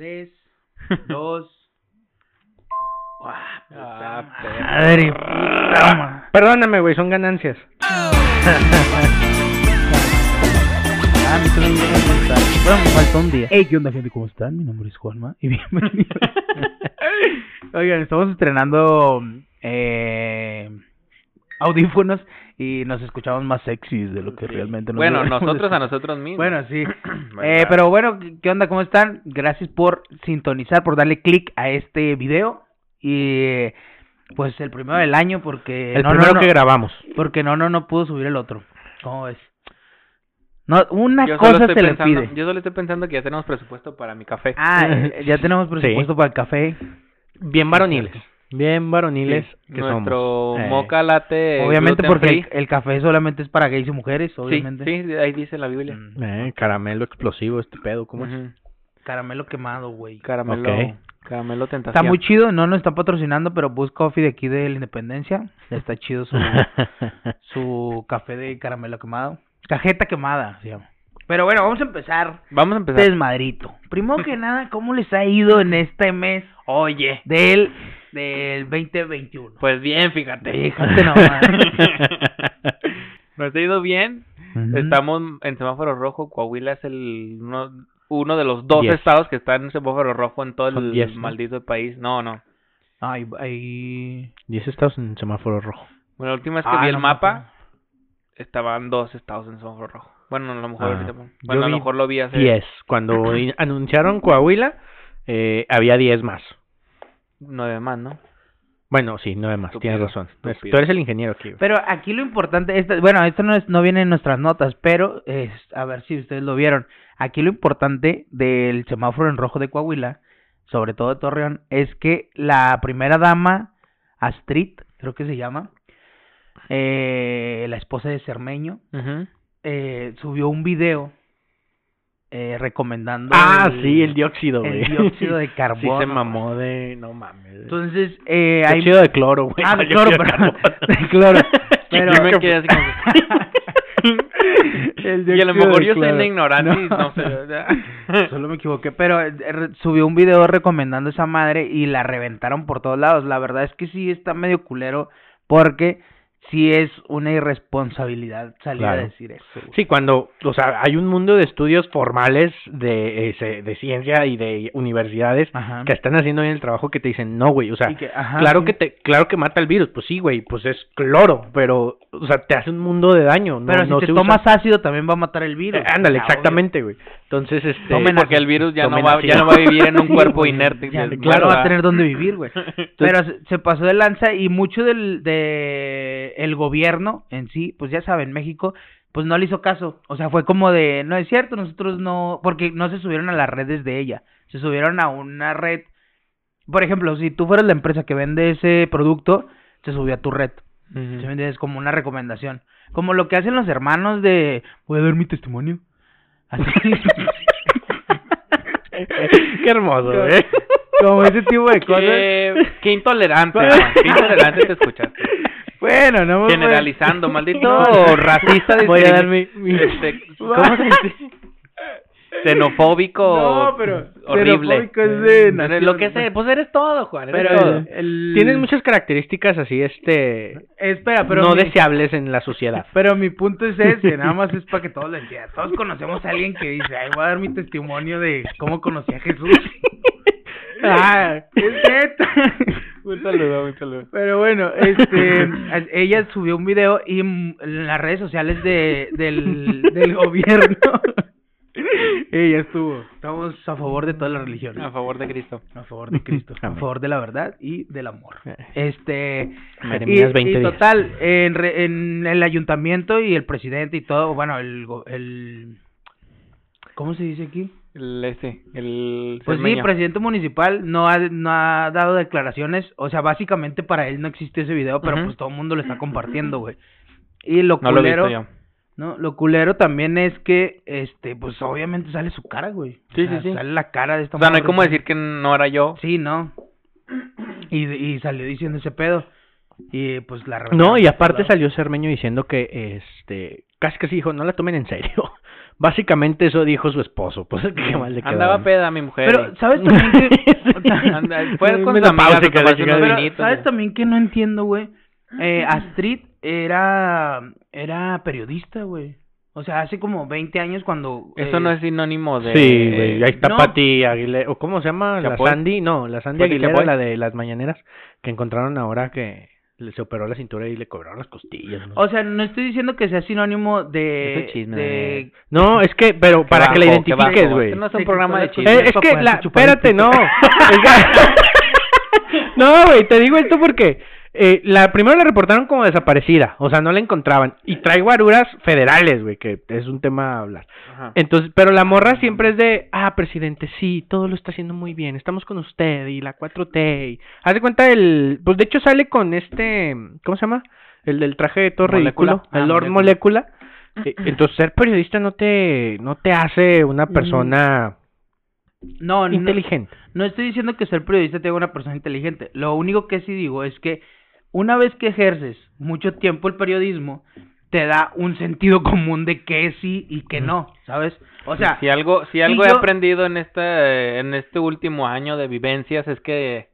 Tres, dos. Ah, Ah, madre, puta Perdóname, güey, son ganancias. Ah, no está. Bueno, me faltó un día. Hey, ¿qué onda, gente? ¿Cómo están? Mi nombre es Juanma y bienvenidos. Oigan, estamos estrenando eh, audífonos y nos escuchamos más sexys de lo que Sí. realmente nos Bueno, nosotros a nosotros mismos. Bueno, sí. Bueno, Eh, pero bueno, ¿qué onda? ¿Cómo están? Gracias por sintonizar, por darle click a este video. Y pues el primero del año porque El no, no, primero no, que grabamos. porque no, no, no pudo subir el otro. ¿Cómo ves? No, una yo cosa se le pensando, pide. Yo solo estoy pensando que ya tenemos presupuesto para mi café. Ah, eh, ya tenemos presupuesto para el café. Bien varoniles. Bien varoniles Sí, que Nuestro somos. Eh, moca latte Obviamente porque free. el, el café solamente es para gays y mujeres, Sí, obviamente. sí, ahí dice la Biblia. Mm, eh, caramelo explosivo este pedo, ¿cómo es? Ujú. Caramelo quemado, güey. Caramelo, Ok. caramelo tentación. Está muy chido, no nos está patrocinando, pero Bus Coffee de aquí de la Independencia. Está chido su, su café de caramelo quemado. Cajeta quemada, se llama. Pero bueno, vamos a empezar. Vamos a empezar. Desmadrito. Primero que nada, ¿cómo les ha ido en este mes Oye, del, del 2021? pues bien, fíjate. Fíjate nomás. Nos ha ido bien. Estamos en semáforo rojo. Coahuila es el uno, uno de los dos Diez. estados que están en semáforo rojo en todo el diez, ¿no? maldito país. No, no. Ay, ay. 10 estados en semáforo rojo. Bueno, la última vez que Ah, vi el no mapa, estaban dos estados en semáforo rojo. Bueno, a lo mejor Ah, ahorita. Bueno, a lo vi mejor lo vi hace 10. Cuando anunciaron Coahuila, eh, había 10 más. nueve más, ¿no? Bueno, sí, 9 más, Estúpido, tienes razón. Estúpido. Tú eres el ingeniero aquí. Pero aquí lo importante, esta- bueno, esto no, es, no viene en nuestras notas, pero es, a ver si ustedes lo vieron. Aquí lo importante del semáforo en rojo de Coahuila, sobre todo de Torreón, es que la primera dama, Astrid, creo que se llama, eh, la esposa de Cermeño, Ujú. Eh, subió un video eh, recomendando Ah, sí, el dióxido, el güey. dióxido de Sí, carbono. se mamó de. No mames. Entonces, eh, hay... dióxido de cloro, güey. Ah, de cloro, perdón. De cloro. Pero- Yo me quedé así como El y a lo mejor yo soy cloro. ignorante No. no sé. Solo me equivoqué, pero eh, subió un video recomendando esa madre y la reventaron por todos lados. La verdad es que sí está medio culero porque sí es una irresponsabilidad salir a decir eso. güey. Sí, cuando, o sea, hay un mundo de estudios formales de, de ciencia y de universidades Ajá. que están haciendo bien el trabajo que te dicen, no, güey, o sea, Y que- ajá, claro sí. que te, claro que mata el virus, pues sí, güey, pues es cloro, pero, o sea, te hace un mundo de daño, no, Pero no si te se usa- tomas ácido también va a matar el virus. Eh, ándale, sea, exactamente, güey. Entonces, este, Tomen porque el virus ya no va, ácido. ya no va a vivir en un Sí, cuerpo güey, inerte. ya, claro, va a tener dónde vivir, güey. Pero se, se pasó de lanza y mucho del de el gobierno en sí, pues ya saben, México, pues no le hizo caso. O sea, fue como de, no es cierto, nosotros no, porque no se subieron a las redes de ella, se subieron a una red. Por ejemplo, si tú fueras la empresa que vende ese producto, se subió a tu red. ¿Sí me Ujú. entiendes? Como una recomendación. Como lo que hacen los hermanos de, voy a dar mi testimonio. Así. Qué hermoso, güey. como ese tipo de cosas. Qué, qué intolerante, qué intolerante te escuchaste. Bueno, no me Generalizando, maldito No. racista. Voy a dar mi, mi- este, ¿Cómo se dice? Xenofóbico. No, pero horrible. xenofóbico es de Pero nación. Lo que sé, pues eres todo, Juan. Eres Pero todo. el, el- Tienes muchas características así, este, Espera, pero no mi, deseables en la sociedad. pero mi punto es ese, nada más es para que todos lo entiendan. Todos conocemos a alguien que dice, ay, voy a dar mi testimonio de cómo conocí a Jesús. Ah, es neta. Un saludo, un saludo. Pero bueno, este, ella subió un video y en las redes sociales de, del, del gobierno. ella estuvo. Estamos a favor de todas las religiones. A favor de Cristo. A favor de Cristo, a favor de la verdad y del amor. Eh. Este, y, Jeremías 20 y total, en, re- en el ayuntamiento y el presidente y todo, bueno, el, el ¿cómo se dice aquí? El ese, el Pues sí, presidente municipal no ha, no ha dado declaraciones, o sea, básicamente para él no existe ese video, pero pues todo el mundo lo está compartiendo, güey. Y lo No culero. ¿no? Lo culero también es que, este, pues obviamente sale su cara, güey. Sí, O sea, sí, sí. Sale la cara de esta O sea, no hay como decir que no era yo. Sí, no. Y, y salió diciendo ese pedo. Y pues la No, y aparte salió Cermeño diciendo que, este, casi casi dijo, no la tomen en serio. Básicamente eso dijo su esposo, pues qué mal le quedó. Andaba peda mi mujer. Pero, ¿sabes también que... Anda- fue con la pausa que la Pero, vinitos, ¿sabes güey. también que no entiendo, güey? Eh, Astrid era, era periodista, güey. O sea, hace como 20 años cuando... Eso eh, no es sinónimo de... Sí, güey, ahí está no. Pati Aguilera, o ¿cómo se llama? La. Sandy, no, la Sandy Aguilera, Chapoy. la de las mañaneras, que encontraron ahora que se operó la cintura y le cobraron las costillas. ¿no? O sea, no estoy diciendo que sea sinónimo de... Ese chisme. de- No, es que, pero para Qué que la bajo, identifiques, bajo. güey. Este no es Sí, un que programa de la chismes. Eh, es que la, espérate, no. Es no, güey, te digo esto porque eh, la primero la reportaron como desaparecida, o sea, no la encontraban y trae guaruras federales, güey, que es un tema a hablar. Ajá. Entonces, pero la morra siempre es de, ah, presidente, sí, todo lo está haciendo muy bien, estamos con usted y la 4T y haz de cuenta el, pues de hecho sale con este, ¿cómo se llama? El del traje de todo ridículo, el Ah, Lord Molécula. Molécula. Eh, Entonces, ser periodista no te, no te hace una persona No, no, inteligente. no estoy diciendo que ser periodista te haga una persona inteligente. Lo único que sí digo es que una vez que ejerces mucho tiempo el periodismo, te da un sentido común de qué sí y qué no, ¿sabes? O sea, si algo, si si algo he yo- aprendido en este, en este último año de vivencias es que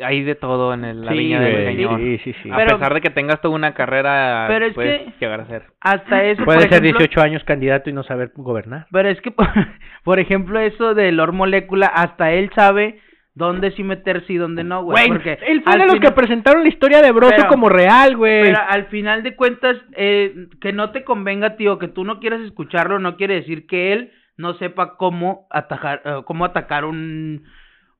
hay de todo en el- la viña del señor. sí, sí, sí. A Pero- pesar de que tengas toda una carrera, Pero es puedes que- llegar a ser. hasta eso... Puede por ser ejemplo- 18 años candidato y no saber gobernar. Pero es que, por, por ejemplo, eso de Lord Molécula, hasta él sabe dónde sí meterse y dónde no, güey. Porque él fue de los que presentaron la historia de Broso Pero- como real, güey. Pero al final de cuentas, eh, que no te convenga, tío, que tú no quieras escucharlo, no quiere decir que él no sepa cómo atacar, eh, cómo atacar un,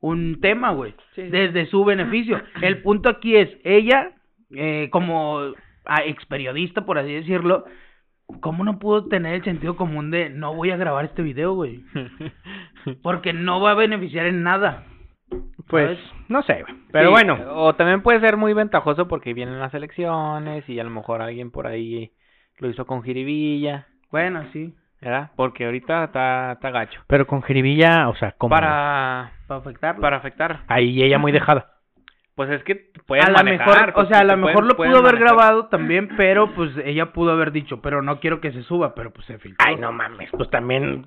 un tema, güey, desde su beneficio. El punto aquí es, ella, eh, como ah, ex periodista, por así decirlo, ¿cómo no pudo tener el sentido común de no voy a grabar este video, güey? Porque no va a beneficiar en nada. Pues, ¿sabes? no sé, güey. Pero Sí, bueno, O también puede ser muy ventajoso porque vienen las elecciones y a lo mejor alguien por ahí lo hizo con jiribilla, Bueno, sí, ¿verdad? Porque ahorita está, está gacho. pero con Jiribilla, o sea, ¿cómo? Para, para afectarlo. para afectar. Ahí ella muy dejada. Pues es que pueden a lo mejor, o pues, sea, a lo pueden- mejor lo pudo haber manejar. grabado también, pero pues ella pudo haber dicho, pero no quiero que se suba, pero pues se filtró. Ay, no mames, pues también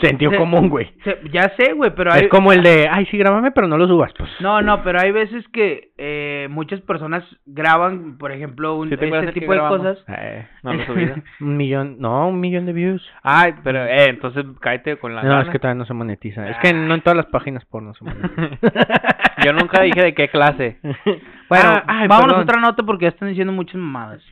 sentido Se- común, güey. Se- ya sé, güey, pero hay... Es como el de, ay, sí, grábame, pero no lo subas, pues. No, no, pero hay veces que eh, muchas personas graban, por ejemplo, un, ¿Sí este tipo de grabamos? cosas. Eh, No lo subido. un millón, no, un millón de views. Ay, pero, eh, entonces cállate con la No, gana. es que todavía no se monetiza. Es que no en todas las páginas porno se monetiza. Yo nunca dije de qué clase. Bueno, Ah, ay, vámonos perdón. a otra nota porque ya están diciendo muchas mamadas.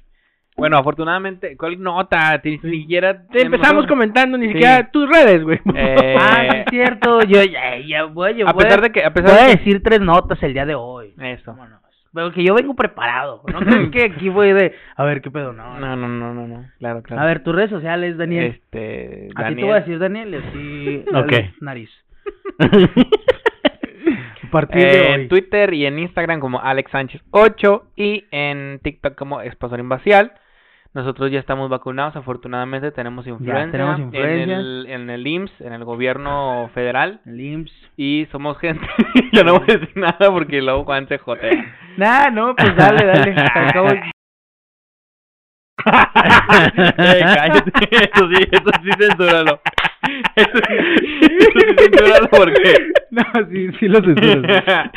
Bueno, afortunadamente, ¿cuál nota? Ni siquiera... Te empezamos comentando ni Sí. siquiera tus redes, güey. Eh, ah, sí es cierto, yo ya, ya voy, yo a voy pesar de que... A pesar voy a de que- decir tres notas el día de hoy. Eso. Vámonos. Pero que yo vengo preparado. No crees que aquí voy de. A ver, ¿qué pedo? No. No, no, no, no, no. Claro, claro. A ver, tus redes sociales, Daniel. Este... Así te Daniel. voy a decir Daniel y así. Ok. Nariz. A partir de Eh, hoy. en Twitter y en Instagram como Alex Sánchez 8 y en TikTok como Espasor Invacial. Nosotros ya estamos vacunados, afortunadamente tenemos influencia, tenemos En, influencia. el, en el IMSS, en el gobierno federal El IMSS. y somos gente, yo no voy a decir nada porque luego Juan se jotea. Nah, no, pues dale, dale. Al cabo- Eh, cállate, eso sí, eso sí censúralo. Eso sí, eso porque... No, sí, sí lo censuras.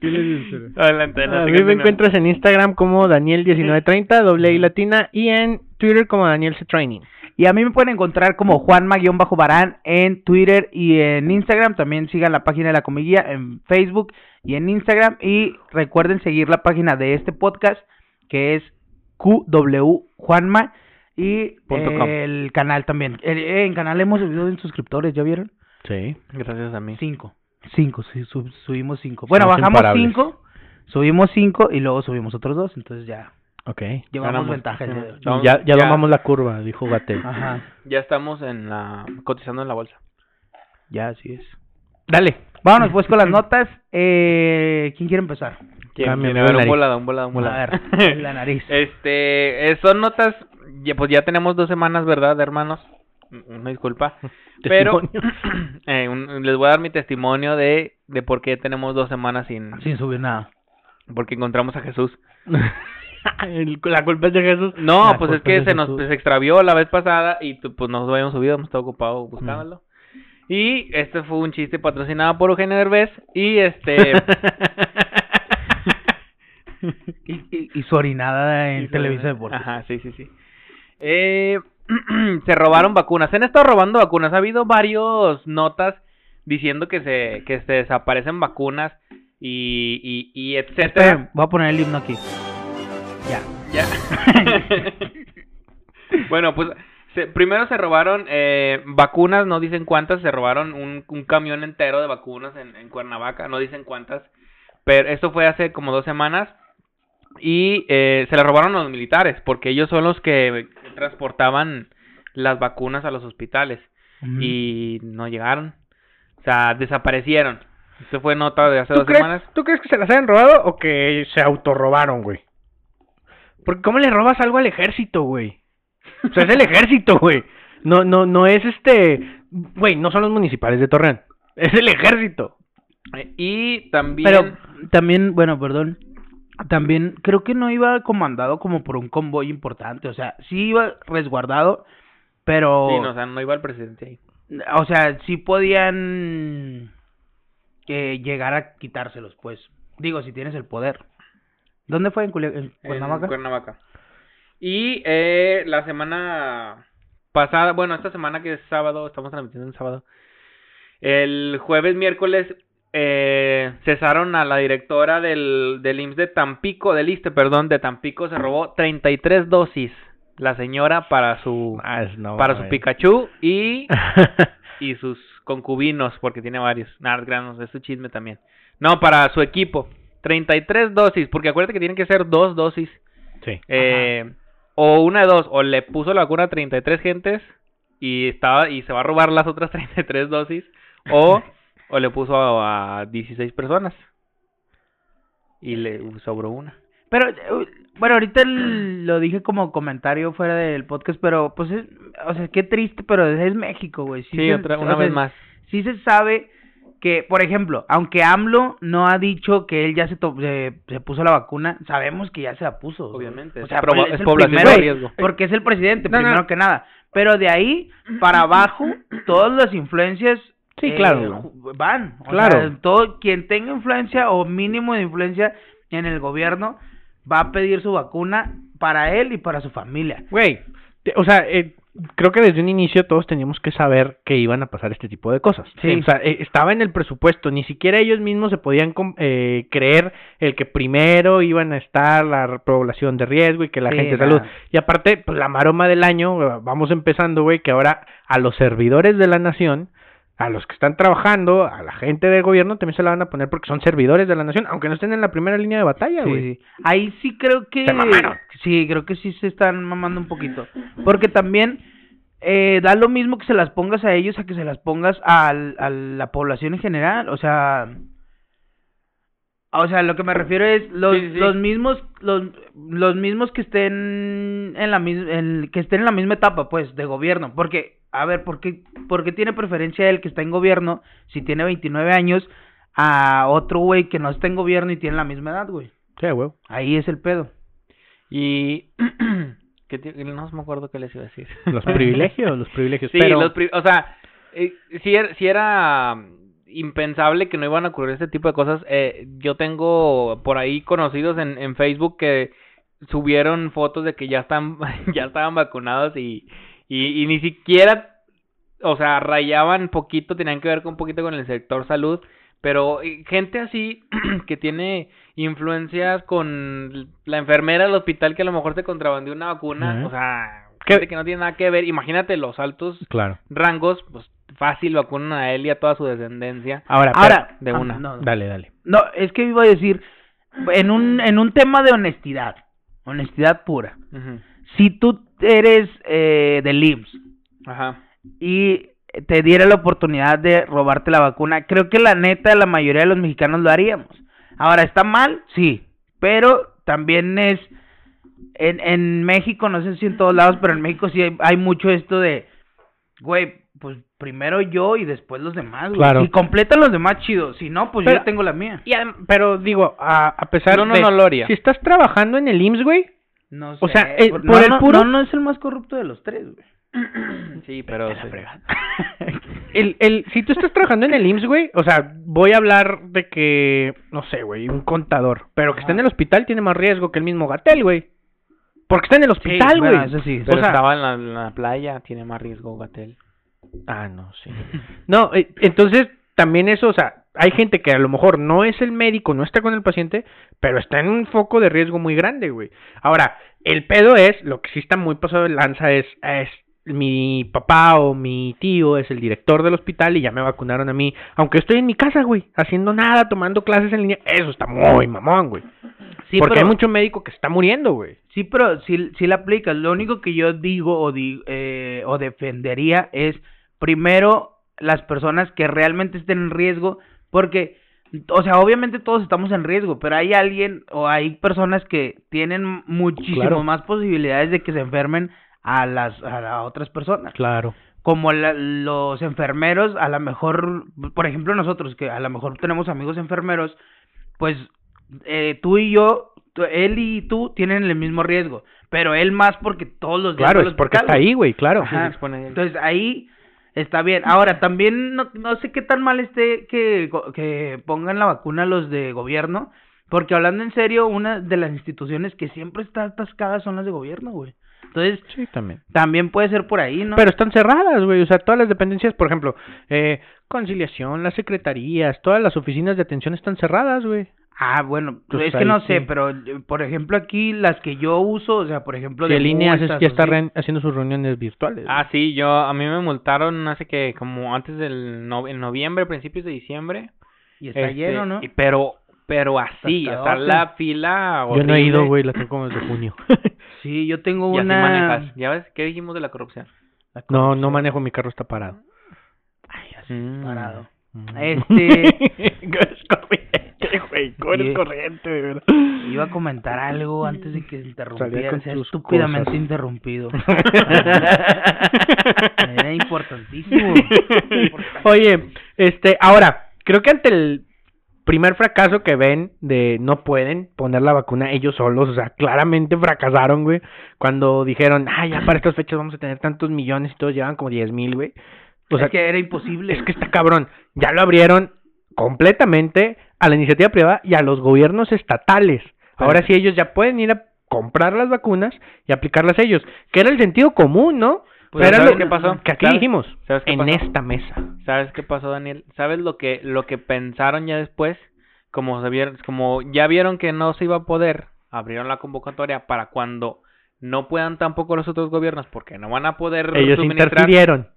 Sí lo censuras. Adelante, A adelante, mí me encuentras en Instagram como Daniel1930, doble I latina, y en Twitter como Daniel C. Training. Y a mí me pueden encontrar como Juanma-Barán en Twitter y en Instagram. También sigan la página de la comiguía en Facebook y en Instagram. Y recuerden seguir la página de este podcast que es QW Juanma. Y Punto com. el canal también. El, eh, en canal hemos subido en suscriptores, ¿ya vieron? Sí. Gracias a mí. Cinco. Cinco, sí, sub- subimos cinco. Bueno, Somos bajamos imparables. cinco, subimos cinco y luego subimos otros dos. Entonces ya Ok. llevamos Ganamos. ventaja el día de hoy. Vamos, ya, ya ya. domamos la curva, dijo Gatel. Ajá, Ya estamos en la cotizando en la bolsa. ya así es. Dale. Vámonos pues con las notas. Eh, ¿Quién quiere empezar? ¿Quién? A ver, un nariz. volado, un volado, un volado. A ver, la nariz. Este, eh, son notas, ya, pues ya tenemos dos semanas, ¿verdad, hermanos? Una disculpa. Pero eh, un- les voy a dar mi testimonio de, de por qué tenemos dos semanas sin... Sin subir nada. Porque encontramos a Jesús. La culpa es de Jesús. No, La pues es que se nos se extravió la vez pasada y pues no nos habíamos subido, hemos estado ocupados buscándolo. Y este fue un chiste patrocinado por Eugenio Derbez y este Y, y, y su orinada en Televisa Deportes. Ajá, sí, sí, sí. Eh, se robaron vacunas. Se han estado robando vacunas. Ha habido varios notas diciendo que se que se desaparecen vacunas y y, y etcétera. Voy a poner el himno aquí. Ya. Ya. bueno, pues se- primero se robaron eh, vacunas, no dicen cuántas, se robaron un, un camión entero de vacunas en, en Cuernavaca, no dicen cuántas, pero esto fue hace como dos semanas y eh, se las robaron a los militares porque ellos son los que transportaban las vacunas a los hospitales y no llegaron, o sea, desaparecieron. Esto fue nota de hace ¿Tú dos crees, semanas. ¿Tú crees que se las hayan robado o que se autorrobaron, güey? Porque ¿cómo le robas algo al ejército, güey? O sea, es el ejército, güey. No, no, no es este... Güey, no son los municipales de Torreón. Es el ejército. Y también... Pero también, bueno, perdón. También creo que no iba comandado como por un convoy importante. O sea, sí iba resguardado, pero. Sí, no, o sea, no iba el presidente ahí. O sea, sí podían eh, llegar a quitárselos, pues. Digo, si tienes el poder. ¿Dónde fue? ¿En, en Cuernavaca? En Cuernavaca. Y eh, la semana pasada, bueno, esta semana que es sábado, estamos transmitiendo en sábado. El jueves, miércoles, eh, cesaron a la directora del, del IMSS de Tampico, del ISTE, perdón, de Tampico, se robó 33 dosis. La señora para su Ah, no, para su. Pikachu y y sus concubinos, porque tiene varios. Nada, granos, es su chisme también. No, para su equipo. 33 dosis, porque acuérdate que tienen que ser dos dosis. sí. Eh, o una de dos, o le puso la vacuna a 33 gentes y estaba y se va a robar las otras 33 dosis, o, o le puso a, a 16 personas y le sobró una. Pero, eh, bueno, ahorita el- lo dije como comentario fuera del podcast, pero pues es, o sea, qué triste, pero es México, güey. Sí, otra, o una sea, vez más. Sí se sabe que, por ejemplo, aunque AMLO no ha dicho que él ya se, to- se, se puso la vacuna, sabemos que ya se la puso. Obviamente, O es sea, proba- es el población primero, de riesgo. Porque es el presidente, No, no. primero que nada. Pero de ahí para abajo, todas las influencias Sí, eh, claro. van. O Claro. sea, todo quien tenga influencia o mínimo de influencia en el gobierno va a pedir su vacuna para él y para su familia. Güey, o sea, eh, creo que desde un inicio todos teníamos que saber que iban a pasar este tipo de cosas. Sí. O sea, eh, estaba en el presupuesto, ni siquiera ellos mismos se podían eh, creer el que primero iban a estar la población de riesgo y que la Sí, gente de salud. Y aparte, pues la maroma del año, vamos empezando, güey, que ahora a los servidores de la nación, a los que están trabajando, a la gente del gobierno también se la van a poner porque son servidores de la nación, aunque no estén en la primera línea de batalla, güey. sí. Ahí sí creo que... Se mamaron. Sí, creo que sí se están mamando un poquito. Porque también eh, da lo mismo que se las pongas a ellos a que se las pongas al- a la población en general. O sea... O sea, lo que me refiero es los, Sí, sí, sí. los mismos los, los mismos que estén en la mis- en- que estén en la misma etapa pues de gobierno, porque a ver, ¿por qué, por qué tiene preferencia el que está en gobierno si tiene 29 años a otro güey que no está en gobierno y tiene la misma edad, güey? Sí, güey. Ahí es el pedo. Y ¿qué te- no me acuerdo qué les iba a decir. Los privilegios, los privilegios. Sí, pero... los pri- o sea, eh, si, era, si era mm, impensable que no iban a ocurrir este tipo de cosas, eh, yo tengo por ahí conocidos en, en Facebook que subieron fotos de que ya están ya estaban vacunados y, y, y ni siquiera, o sea, rayaban poquito, tenían que ver con un poquito con el sector salud, pero eh, gente así que tiene influencias con la enfermera del hospital que a lo mejor se contrabandeó una vacuna, o sea, ¿Qué? gente que no tiene nada que ver, imagínate los altos Claro. rangos, pues fácil vacunan a él y a toda su descendencia. Ahora, Ahora, de ah, una. no, no. Dale, dale. No, es que iba a decir en un en un tema de honestidad, honestidad pura. Ujú. Si tú eres eh, del IMSS Ajá. y te diera la oportunidad de robarte la vacuna, creo que la neta la mayoría de los mexicanos lo haríamos. Ahora, ¿está mal? Sí, pero también es, en, en México, no sé si en todos lados, pero en México sí hay, hay mucho esto de, güey, pues primero yo y después los demás, güey. Claro. Si completan los demás, chido. Si no, pues Pero- yo tengo la mía. Y pero digo, a, a pesar No, no, de... no lo haría. Si estás trabajando en el IMSS, güey, No sé. O sea, eh, por- por no, el no, puro- no, no es el más corrupto de los tres, güey. Sí, pero... La sí. el, el, si tú estás trabajando en el IMSS, güey, o sea, voy a hablar de que, no sé, güey, un contador, pero que está en el hospital tiene más riesgo que el mismo Gatel, güey. Porque está en el hospital, güey. bueno, eso sí. Pero O sea- estaba en la, en la playa, tiene más riesgo Gatel. Ah, no, sí. No, eh, entonces también eso, o sea, hay gente que a lo mejor no es el médico, no está con el paciente, pero está en un foco de riesgo muy grande, güey. Ahora, el pedo es, lo que sí está muy pasado de lanza es, es mi papá o mi tío es el director del hospital y ya me vacunaron a mí, aunque estoy en mi casa, güey, haciendo nada, tomando clases en línea, eso está muy mamón, güey. Sí, Porque pero, hay mucho médico que está muriendo, güey. sí, pero sí, sí la aplicas. Lo único que yo digo o, di- eh, o defendería es, primero, las personas que realmente estén en riesgo, porque, o sea, obviamente todos estamos en riesgo, pero hay alguien o hay personas que tienen muchísimo Claro. más posibilidades de que se enfermen a las a las otras personas. Claro. como la- los enfermeros, a lo mejor, por ejemplo nosotros, que a lo mejor tenemos amigos enfermeros, pues eh, tú y yo, tú- él y tú tienen el mismo riesgo, pero él más porque todos los días Claro, es porque está ahí, güey, claro. Ajá. Entonces ahí está bien. Ahora, también no, no sé qué tan mal esté que, que pongan la vacuna los de gobierno, porque hablando en serio, una de las instituciones que siempre está atascada son las de gobierno, güey. Entonces, Sí, también. también puede ser por ahí, ¿no? Pero están cerradas, güey. O sea, todas las dependencias, por ejemplo, eh, conciliación, las secretarías, todas las oficinas de atención están cerradas, güey. Ah, bueno, Pues es que ahí no sí. sé, pero eh, por ejemplo aquí las que yo uso, o sea, por ejemplo de hace- multas ya o está así, re- haciendo sus reuniones virtuales. Ah, sí, yo, a mí me multaron hace que, como antes del no, en noviembre, principios de diciembre. y está Este, lleno, ¿no? y- Pero, pero así, está Atascadote. la fila Yo no he ido, horrible. güey, la tengo como desde junio. Sí, yo tengo Y así una manejas. ¿Ya ves qué dijimos de la corrupción? La no, no corrupción. manejo, mi carro está parado. Ay, así, Mm. parado. Mm. Este- eres corriente, güey. ¿Cómo eres Sí. corriente, de verdad? Iba a comentar algo antes de que se interrumpiera, sea estúpidamente cosas. interrumpido. Era importantísimo. Oye, este, ahora, creo que ante el primer fracaso que ven de no pueden poner la vacuna ellos solos, o sea, claramente fracasaron, güey, cuando dijeron, ah, ya para estas fechas vamos a tener tantos millones y todos llevan como 10 mil, güey. O sea, es que era imposible. es que está cabrón, ya lo abrieron completamente a la iniciativa privada y a los gobiernos estatales. Ahora sí ellos ya pueden ir a comprar las vacunas y aplicarlas ellos, que era el sentido común, ¿no? Pues, Era ¿sabes lo qué pasó? Que aquí ¿Sabes? dijimos, ¿Sabes qué en pasó? esta mesa. ¿Sabes qué pasó, Daniel? ¿Sabes lo que lo que pensaron ya después? Como se vieron, como ya vieron que no se iba a poder, abrieron la convocatoria para cuando no puedan tampoco los otros gobiernos porque no van a poder Ellos suministrar. interfirieron.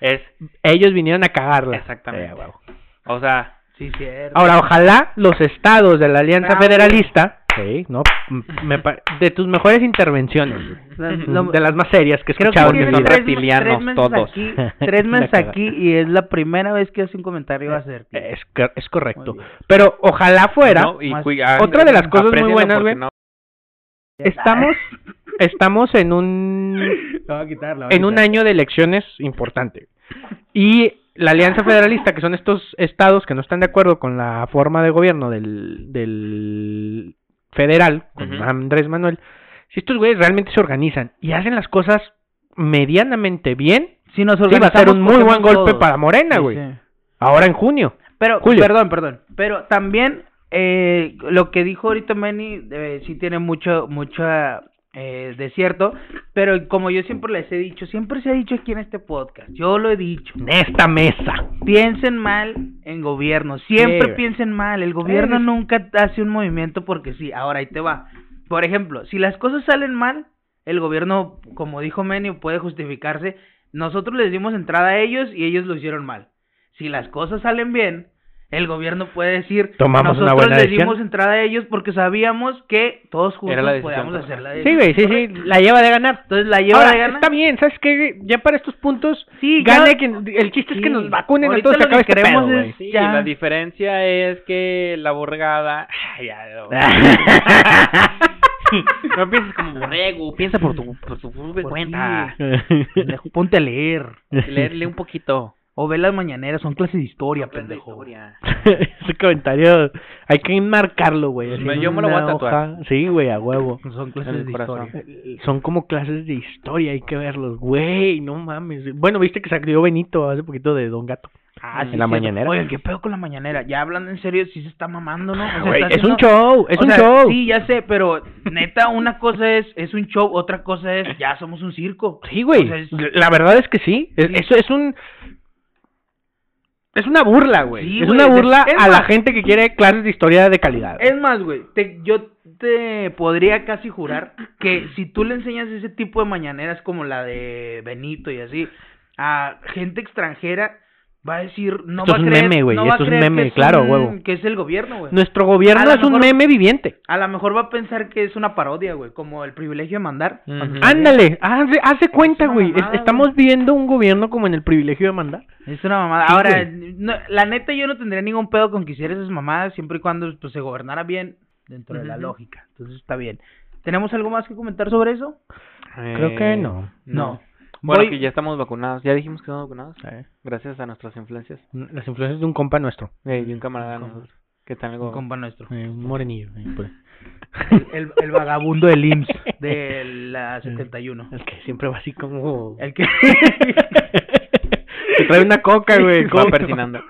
Es Ellos vinieron a cagarla. exactamente. Eh. O sea, Sí, cierto. Ahora, ojalá los estados de la Alianza Bravo. Federalista, sí, no, me pa- de tus mejores intervenciones. Lo- de las más serias que he que escuchado son vida. tres, reptilianos tres todos. aquí, tres meses aquí y es la primera vez que hace un comentario va a ser. Es, es correcto. Pero ojalá fuera, no, y ah, otra de las cosas muy buenas, güey. no- estamos, estamos en un en un año de elecciones importante. Y la Alianza Federalista, que son estos estados que no están de acuerdo con la forma de gobierno del, del federal, con. Andrés Manuel, si estos güeyes realmente se organizan y hacen las cosas medianamente bien, Si nos sí va a ser un muy buen golpe todos. para Morena, Sí, güey. sí. Ahora en junio. Pero, Julio. perdón, perdón. Pero también eh, lo que dijo ahorita Manny eh, sí tiene mucho, mucha eh, de cierto. Pero como yo siempre les he dicho, siempre se ha dicho aquí en este podcast, yo lo he dicho. En esta mesa. Piensen mal en gobierno, siempre Sí, piensen mal. El gobierno Sí. nunca hace un movimiento porque sí. Ahora ahí te va. Por ejemplo, si las cosas salen mal, el gobierno, como dijo Menio, puede justificarse. Nosotros les dimos entrada a ellos y ellos lo hicieron mal. Si las cosas salen bien, el gobierno puede decir, Tomamos una nosotros buena les decisión". dimos entrada a ellos porque sabíamos que todos juntos podíamos hacer la Sí, decisión. güey, sí, sí, la lleva de ganar. Entonces la lleva Ahora, de ganar. está bien, ¿sabes qué? Ya para estos puntos, Sí, ya- gane quien, el chiste es que Sí. nos vacunen a Ahorita todos, se lo que acaba este queremos pedo, es-. Sí, Ya. la diferencia es que la borregada. Ay, ya, no. No pienses como borrego, piensa por tu, por tu Por cuenta. Pendejo, Ponte a leer. Leerle un poquito. O ve las mañaneras, son clases de historia, Clases pendejo. historia. Ese comentario hay que enmarcarlo, güey. Pues yo me lo voy a una tatuar. hoja. Sí, güey, a huevo. Son clases de corazón. historia. Eh, Son como clases de historia, hay que verlos. Güey, no mames. Bueno, viste que salió Benito hace poquito de Don Gato. Ah, En sí, la mañanera. Oye, ¿qué pedo con la mañanera? Ya hablando en serio, sí se está mamando, ¿no? O sea, Güey, está es un show, es o un sea, show. Sí, ya sé, pero neta, una cosa es, es un show, otra cosa es, ya somos un circo. Sí, güey. O sea, es- La verdad es que Sí. Eso es un. Es una burla, güey. Sí, es güey, una burla es a la gente que quiere clases de historia de calidad. Es más, güey, te- yo te podría casi jurar que si tú le enseñas ese tipo de mañaneras como la de Benito y así a gente extranjera, va a decir, no Esto va es a creer, meme, güey, no va a esto es un creer meme, que claro, un- huevo. Que es el gobierno, güey. Nuestro gobierno es un meme viviente. A lo mejor va a pensar que es una parodia, güey, como el privilegio de mandar. Ándale, hace, hace cuenta, güey. Es- Estamos viendo un gobierno como en el privilegio de mandar. Es una mamada. Sí, Ahora, no- la neta yo no tendría ningún pedo con que hiciera esas mamadas siempre y cuando pues, se gobernara bien dentro de la lógica. Entonces está bien. ¿Tenemos algo más que comentar sobre eso? Creo que no. No. Bueno, Voy- que ya estamos vacunados. Ya dijimos que estamos vacunados. Eh, Gracias a nuestras influencias. Las influencias de un compa nuestro. Eh, y un camarada de Un nosotros. Que tal Un algo. compa nuestro. eh, un morenillo. eh. El, el vagabundo del IMSS de la 71. El que siempre va así como... El que... Te trae una coca, güey. Va persinando.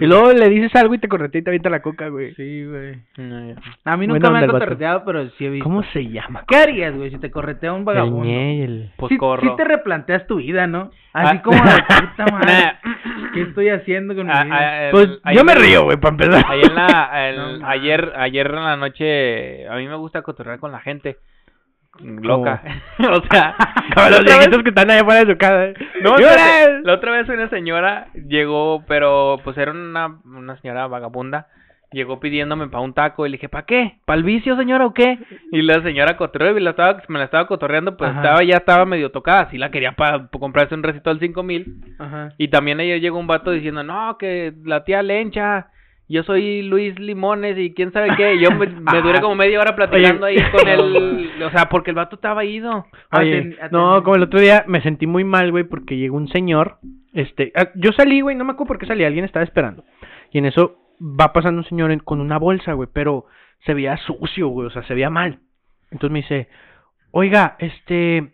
Y luego le dices algo y te corretea y te avienta la coca, güey. Sí, güey. No. A mí Buena nunca me onda han el vato. correteado, pero sí he visto. ¿Cómo se llama? ¿Qué harías, güey, si te corretea un El vagabundo? Pues sí, corro. sí te replanteas tu vida, ¿no? Así Ah. como de puta madre. ¿Qué estoy haciendo con mi Ah, vida? ah, el- Pues ahí yo me en- río, güey, para empezar. Ahí en la, el- No mames. ayer, ayer en la noche, a mí me gusta cotorrear con la gente. Loca. o sea, Como la los vez- viejitos que están allá afuera de su casa. No, ¡Y espérate, órale! la otra vez una señora llegó, pero pues era una, una señora vagabunda. Llegó pidiéndome para un taco y le dije, ¿para qué? ¿Para el vicio, señora, o qué? Y la señora cotorreó y la estaba, me la estaba cotorreando, pues Ajá. estaba ya estaba medio tocada. Sí la quería para comprarse un recito al cinco mil. Ajá. Y también ayer llegó un vato diciendo, no, que la tía Lencha, yo soy Luis Limones y quién sabe qué. Yo me, me duré como media hora platicando Oye. ahí con él. O sea, porque el vato estaba ido. Oye, Aten- no, como el otro día me sentí muy mal, güey, porque llegó un señor, este, ah, yo salí, güey, no me acuerdo por qué salí, alguien estaba esperando. Y en eso va pasando un señor en- con una bolsa, güey, pero se veía sucio, güey, o sea, se veía mal. Entonces me dice, oiga, este,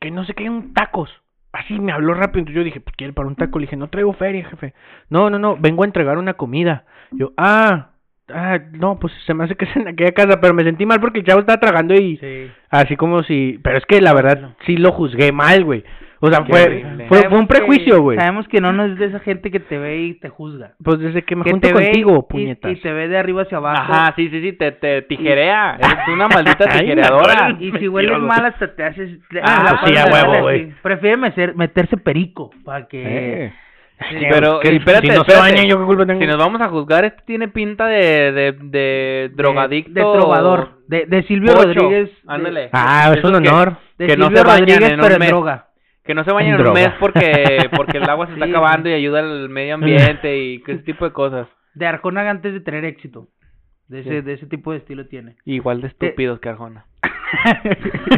que no sé qué, un tacos. Así me habló rápido, entonces yo dije, pues quiere para un taco, le dije, no traigo feria, jefe. No, no, no, vengo a entregar una comida. Yo, ah, ah, no, pues se me hace que es en aquella casa, pero me sentí mal porque el chavo estaba tragando y Sí. Así como si, pero es que la verdad sí lo juzgué mal, güey. O sea, fue, fue, fue un prejuicio, güey. Sabemos que no, no es de esa gente que te ve y te juzga. Pues desde que me que junto te contigo, y- puñetas. Y, te ve de arriba hacia abajo. Ajá, sí, sí, sí, te, te tijerea. Eres una maldita tijereadora. Y si hueles mal hasta te haces... Ah, la pues sí, a huevo, güey. Prefiere meter- meterse perico para que... Eh. Sí, Pero, que espérate, si no espérate. se bañan, yo qué culpa tengo. Si nos vamos a juzgar, este tiene pinta de, de, de drogadicto. De, trovador. De, de Silvio Pocho. Rodríguez. de- Ándale. Ah, es un que- honor. De que no Silvio se bañan Rodríguez, en un pero en mes. droga. Que no se bañen En un mes droga. porque, porque el agua se está Sí. acabando y ayuda al medio ambiente y que ese tipo de cosas. De Arjona antes de tener éxito. De ese, Sí. de ese tipo de estilo tiene. Igual de estúpidos que Arjona.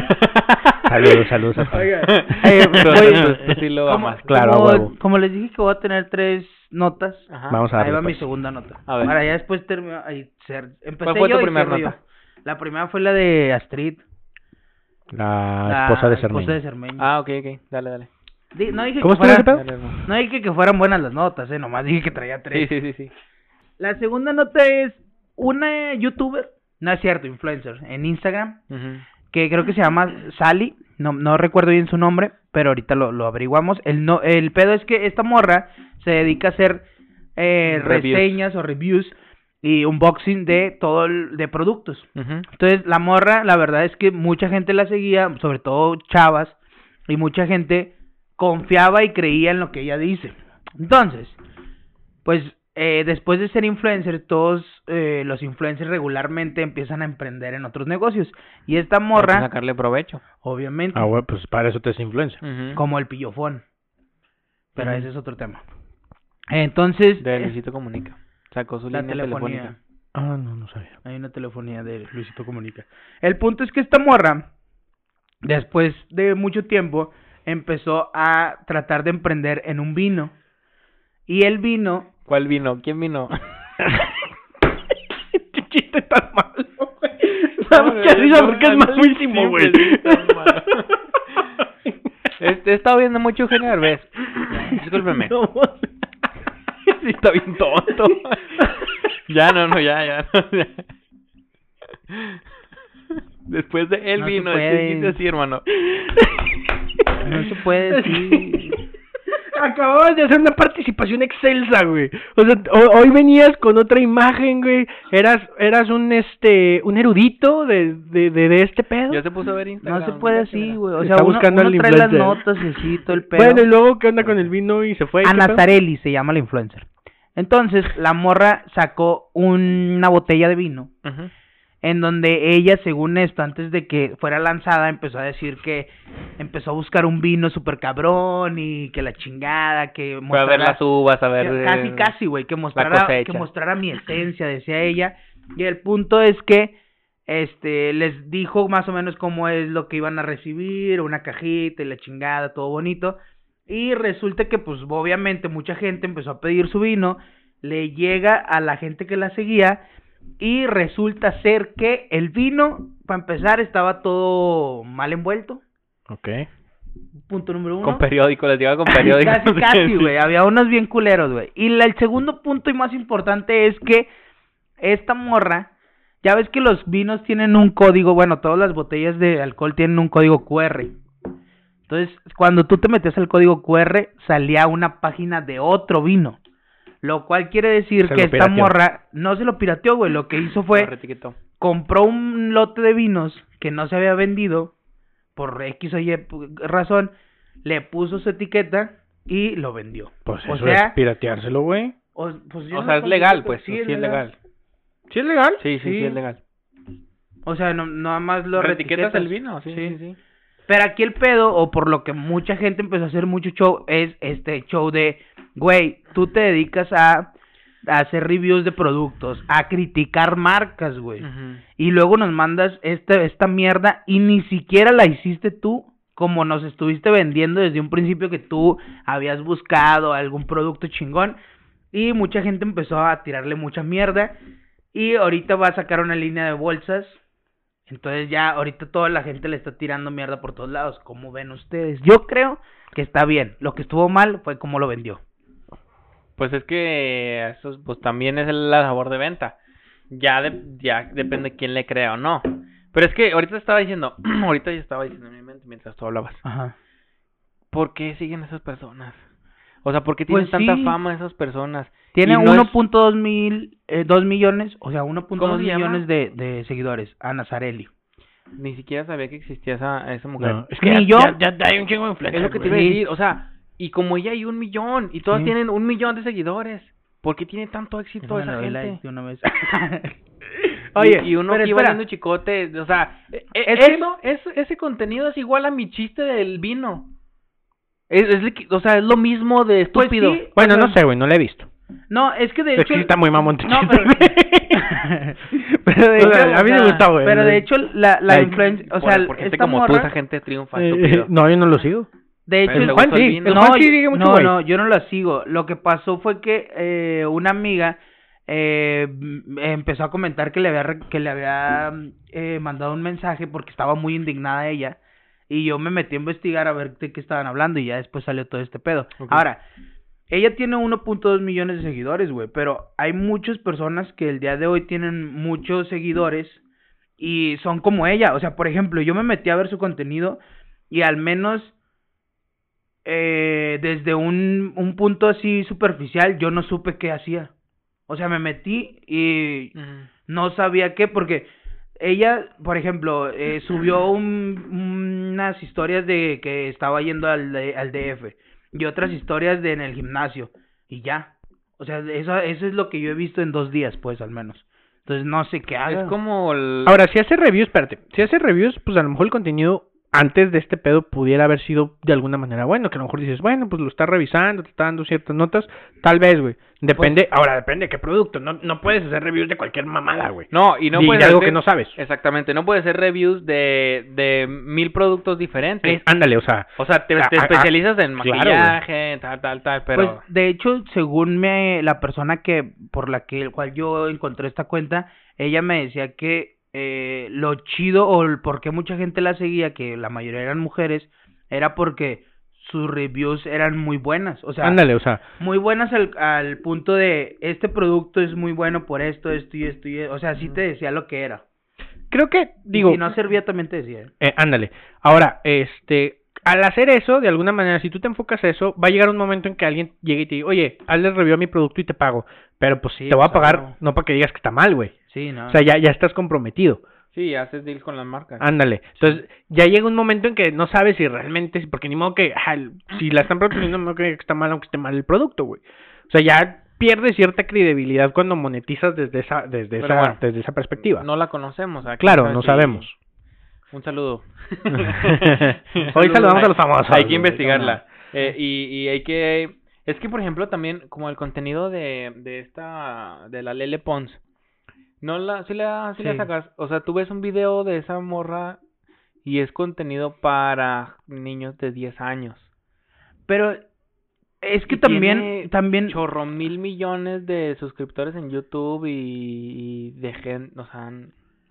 Saludos, saludos. a. Oiga, Eh, eh, sí lo como. Claro, como, les dije que voy a tener tres notas. Ajá. Vamos a Ahí darle, va mi pues. segunda nota. A ver. Para ya después terminar. Ahí, ser, empecé ¿Cuál fue tu yo y primera yo. nota? La primera fue la de Astrid. La la esposa de esposa Cermeño. de Cermeño. Ah, ok, ok. Dale, dale. Di- no dije ¿Cómo que estuvo ese fuera- pedo? Dale, hermano. No dije que fueran buenas las notas, eh, nomás dije que traía Sí, tres. sí, sí, sí. La segunda nota es una youtuber, no es cierto, influencer, en Instagram, Ujú. que creo que se llama Sally, no, no recuerdo bien su nombre, pero ahorita lo, lo averiguamos. El, no, el pedo es que esta morra se dedica a hacer eh, reseñas o reviews y unboxing de todo el, de productos. Entonces, la morra, la verdad es que mucha gente la seguía, sobre todo chavas, y mucha gente confiaba y creía en lo que ella dice. Entonces, pues eh, después de ser influencer, todos eh, los influencers regularmente empiezan a emprender en otros negocios. Y esta Hay que morra, sacarle provecho. obviamente, Ah, güey, pues para eso te es influencia. Ujú. como el pillofón. Pero ese es otro tema. Entonces, De Luisito Comunica. Sacó su la línea telefonía. telefónica. Ah, no, no sabía. Hay una telefonía de Luisito Comunica. El punto es que esta morra, después de mucho tiempo, empezó a tratar de emprender en un vino. Y el vino, ¿Cuál vino? ¿Quién vino? Qué chiste tan malo, güey. Da mucha risa porque es malísimo, güey. Este, he estado viendo mucho Eugenio Derbez. Discúlpeme. No, Sí, está bien tonto. ya, no, no, ya, ya. no, ya. Después de él No se vino, puede. este chiste así, hermano. no se puede decir. Acababas de hacer una participación excelsa, güey. O sea, ho- hoy venías con otra imagen, güey. Eras, eras un este, un erudito de, de, de, de este pedo. Ya se puso a ver Instagram. No se puede así, güey. O Está sea, uno, buscando uno al trae las influencer. notas y así, todo el pedo. Bueno, y luego, ¿qué onda con el vino? Y se fue. ¿qué Ana? Tarelli se llama la influencer. Entonces, la morra sacó una botella de vino Ujú. En donde ella, según esto, antes de que fuera lanzada, empezó a decir que empezó a buscar un vino súper cabrón y que la chingada, que Fue a ver mostrara- las uvas, a ver... que- casi, eh, casi, güey, que mostrara, que mostrara mi esencia, decía ella. Y el punto es que, este, les dijo más o menos cómo es lo que iban a recibir, una cajita y la chingada, todo bonito. Y resulta que, pues, obviamente mucha gente empezó a pedir su vino, le llega a la gente que la seguía y resulta ser que el vino, para empezar, estaba todo mal envuelto. Ok. Punto número uno. Con periódico, les llegaba con periódico. Casi, casi, güey. Había unos bien culeros, güey. Y la- el segundo punto y más importante es que esta morra, ya ves que los vinos tienen un código, bueno, todas las botellas de alcohol tienen un código QR. Entonces, cuando tú te metías al código QR, salía una página de otro vino. Lo cual quiere decir Se que esta pirateó. morra no se lo pirateó, güey. Lo que hizo fue compró un lote de vinos que no se había vendido por X o Y razón, le puso su etiqueta y lo vendió. Pues o eso sea, es pirateárselo, güey. o, pues yo O no sea, es legal, pues. Sí, es legal. ¿Sí es legal? Sí, sí, sí, Sí. es legal. O sea, no, nada más lo ¿Retiquetas el vino? Sí, sí, sí. Pero aquí el pedo, o por lo que mucha gente empezó a hacer mucho show, es este show de, güey, tú te dedicas a, a hacer reviews de productos, a criticar marcas, güey. Y luego nos mandas este, esta mierda y ni siquiera la hiciste tú como nos estuviste vendiendo desde un principio que tú habías buscado algún producto chingón. Y mucha gente empezó a tirarle mucha mierda. Y ahorita va a sacar una línea de bolsas entonces ya ahorita toda la gente le está tirando mierda por todos lados ¿cómo ven ustedes? yo creo que está bien lo que estuvo mal fue cómo lo vendió Pues es que eso pues también es la labor de venta. Ya de, ya depende quién le crea o no. Pero es que ahorita estaba diciendo, ahorita yo estaba diciendo en mi mente mientras tú hablabas. Ajá. ¿Por qué siguen esas personas? O sea, ¿por qué tienen Pues tanta sí. fama esas personas? Tiene Y no es- 1.2 mil, eh, 2 millones, o sea, 1.2 ¿Cómo se llama? millones de, de seguidores. Ana Zarelli. Ni siquiera sabía que existía esa, esa mujer. No, es que Ni ya, yo. Ya, ya hay un chingo de influencers, Es lo que te iba a decir, o sea, y como ella hay un millón, y todas Sí. tienen un millón de seguidores, ¿por qué tiene tanto éxito Déjame esa gente? de una vez. Oye, y, y uno aquí espera. valiendo chicote, o sea, e- e- Es que- eso, es- ese contenido es igual a mi chiste del vino. Es, es o sea, es lo mismo de Pues estúpido. sí, Bueno, o sea, no sé, güey, no lo he visto. No, es que de Es hecho... que sí está muy mamón No, pero... pero de O sea, hecho, a mí o me gusta, güey. Pero de hecho, la, la Like, influencia... O por, sea, por gente esta como tú, morra- esa gente triunfa, Eh, no, yo no lo sigo. De hecho, el Juan sí, el no, Juan sí sigue mucho, no, no, yo no la sigo. Lo que pasó fue que eh, una amiga eh, empezó a comentar que le había re- que le había eh, mandado un mensaje porque estaba muy indignada ella y yo me metí a investigar a ver de qué estaban hablando y ya después salió todo este pedo. Ahora, ella tiene 1.2 millones de seguidores, güey, pero hay muchas personas que el día de hoy tienen muchos seguidores y son como ella. O sea, por ejemplo, yo me metí a ver su contenido y al menos eh, desde un, un punto así superficial yo no supe qué hacía. O sea, me metí y no sabía qué, porque ella, por ejemplo, eh, subió un- unas historias de que estaba yendo al, al DF y otras historias de en el gimnasio y ya. O sea, eso, eso es lo que yo he visto en dos días, pues, al menos. Entonces, no sé qué haga. Es como el... Ahora, si hace reviews, espérate, si hace reviews, pues a lo mejor el contenido antes de este pedo pudiera haber sido de alguna manera bueno, que a lo mejor dices, bueno, pues lo está revisando, te está dando ciertas notas, tal vez, güey. Depende, ahora depende de qué producto, no, no puedes hacer reviews de cualquier mamada, güey. No, y no puedes de algo hacer- que no sabes. Exactamente, no puedes hacer reviews de, de mil productos diferentes. Eh, ándale, o sea, O sea, te, te especializas en claro, maquillaje, tal, tal, tal, pero... Pues de hecho, según me la persona que por la que el cual yo encontré esta cuenta, ella me decía que eh, lo chido o el por qué mucha gente la seguía, que la mayoría eran mujeres, era porque sus reviews eran muy buenas, o sea, ándale, o sea, muy buenas al, al punto de este producto es muy bueno por esto, esto y esto y esto, o sea, sí te decía lo que era. creo que, digo, y si no servía también te decía. ¿eh? Eh, ándale. Ahora, este, al hacer eso, de alguna manera, si tú te enfocas a eso, va a llegar un momento en que alguien llegue y te diga, oye, hazle review a mi producto y te pago. Pero pues Sí, te voy a pues, pagar, no. no para que digas que está mal, güey. Sí, no. O sea, ya, ya estás comprometido. Sí, haces deals con las marcas. Ándale. Entonces, ya llega un momento en que no sabes si realmente, porque ni modo que, ah, si la están patrocinando, no creo que está mal, aunque esté mal el producto, güey. O sea, ya pierde cierta credibilidad cuando monetizas desde esa, desde Pero esa, desde esa perspectiva. No la conocemos. aquí, claro, no sabemos. Un saludo. Hoy saludamos a los famosos. Hay que investigarla. Eh, y, y hay que... Es que, por ejemplo, también como el contenido de, de esta... De la Lele Pons. No la... Si la, sí la sacas. O sea, tú ves un video de esa morra y es contenido para niños de 10 años. Pero es que Y también, tiene también, Chorro mil millones de suscriptores en YouTube y, y de gente... O sea...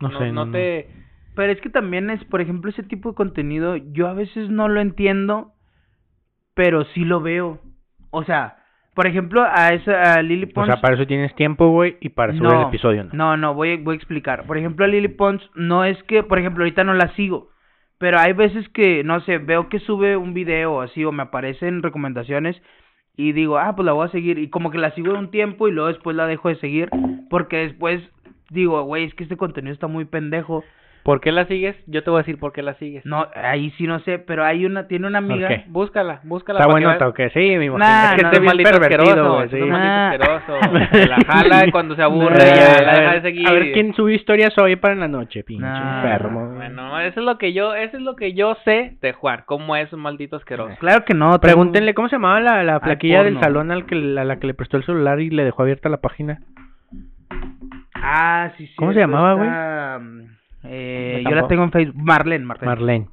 No sé, no, no. te... pero es que también es, por ejemplo, ese tipo de contenido, yo a veces no lo entiendo, pero sí lo veo. O sea, por ejemplo, a esa, a Lily O Pons. sea, para eso tienes tiempo, güey, y para subir el episodio, ¿no? No, no, voy, voy a explicar. Por ejemplo, a Lily Pons, no es que, por ejemplo, ahorita no la sigo, pero hay veces que, no sé, veo que sube un video así o me aparecen recomendaciones y digo, ah, pues la voy a seguir y como que la sigo un tiempo y luego después la dejo de seguir porque después digo, güey, es que este contenido está muy pendejo. ¿Por qué la sigues? Yo te voy a decir por qué la sigues. No, ahí sí no sé, pero hay una, tiene una amiga. qué? Búscala, búscala. Está bueno, toque, sí, me imagino. Nah, es que no, este es asqueroso, es sí. un maldito Ah. asqueroso. La jala cuando se aburre, Nah, ya, a, la deja ver, de seguir. a ver quién subió historias hoy para la noche, pinche Nah. enfermo. Bueno, eso es lo que yo, eso es lo que yo sé de jugar, cómo es un maldito asqueroso. Claro que no. Pregúntenle cómo se llamaba la, la flaquilla del salón al que, a la que le prestó el celular y le dejó abierta la página. Ah, sí, sí. ¿Cómo se llamaba, güey? Eh, ¿Me yo la tapó? tengo en Facebook. Marlene, Marlene. Marlene.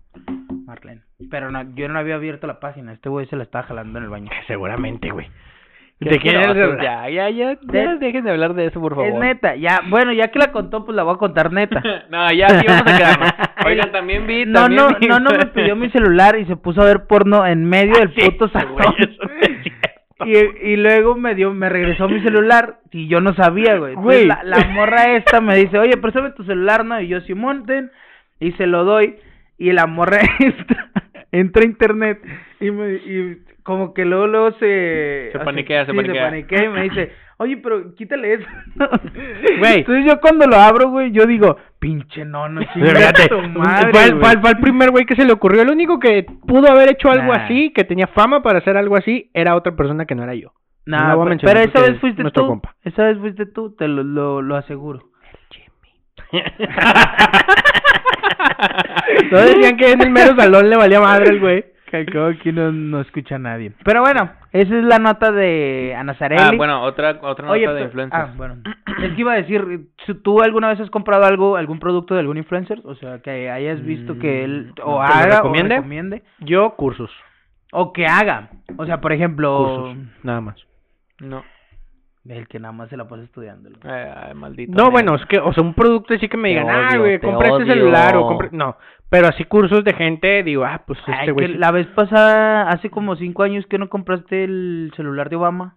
Marlene. Pero no, yo no había abierto la página. Este güey se la estaba jalando en el baño. Seguramente, güey. Qué ¿De celular? Ya, ya, ya, ya, dejen de hablar de eso, por favor. Es neta. Ya, bueno, ya que la contó, pues la voy a contar neta. no, ya sí vamos a quedarnos. Oigan, también vi, No, no, no, no me pidió mi celular y se puso a ver porno en medio del Sí, puto salón. Y, y luego me dio, me regresó mi celular y yo no sabía, güey. Entonces, Güey. La, la morra esta me dice, oye, préstame tu celular, ¿no? Y yo, sí, monten. Y se lo doy. Y la morra esta entra a internet y, me, y como que luego, luego se... Se paniquea, se sí, paniquea. se paniquea y me dice, oye, pero quítale eso. Güey. Entonces yo cuando lo abro, güey, yo digo, pinche no, no Fíjate, tu madre, fue, el- güey". fue el- fue el primer güey que se le ocurrió. El único que pudo haber hecho algo Nah. así, que tenía fama para hacer algo así, era otra persona que no era yo. No, No voy a pe- mencionar pero esa vez fuiste tú. compa. Esa vez fuiste tú, te lo, lo, lo aseguro. Todos decían que en el mero salón le valía madre el güey. Cabo aquí no, no escucha nadie. Pero bueno, esa es la nota de Ana Zarelli. Ah, bueno, otra, otra nota Oye, de influencers. Ah, bueno. Es que iba a decir, si ¿tú alguna vez has comprado algo, algún producto de algún influencer? O sea, que hayas visto que él Mm, o ¿que lo haga recomiende? o recomiende. Yo, cursos. O que haga. O sea, por ejemplo, Cursos, nada más. No, el que nada más se la pasa estudiando. eh, ay, maldito. No, bueno, es que, o sea, un producto así que me digan, ah, güey, compré este odio". celular o compré. No, pero así cursos de gente, digo, ah, pues Ay, este güey. la vez pasada, hace como cinco años que no compraste el celular de Obama.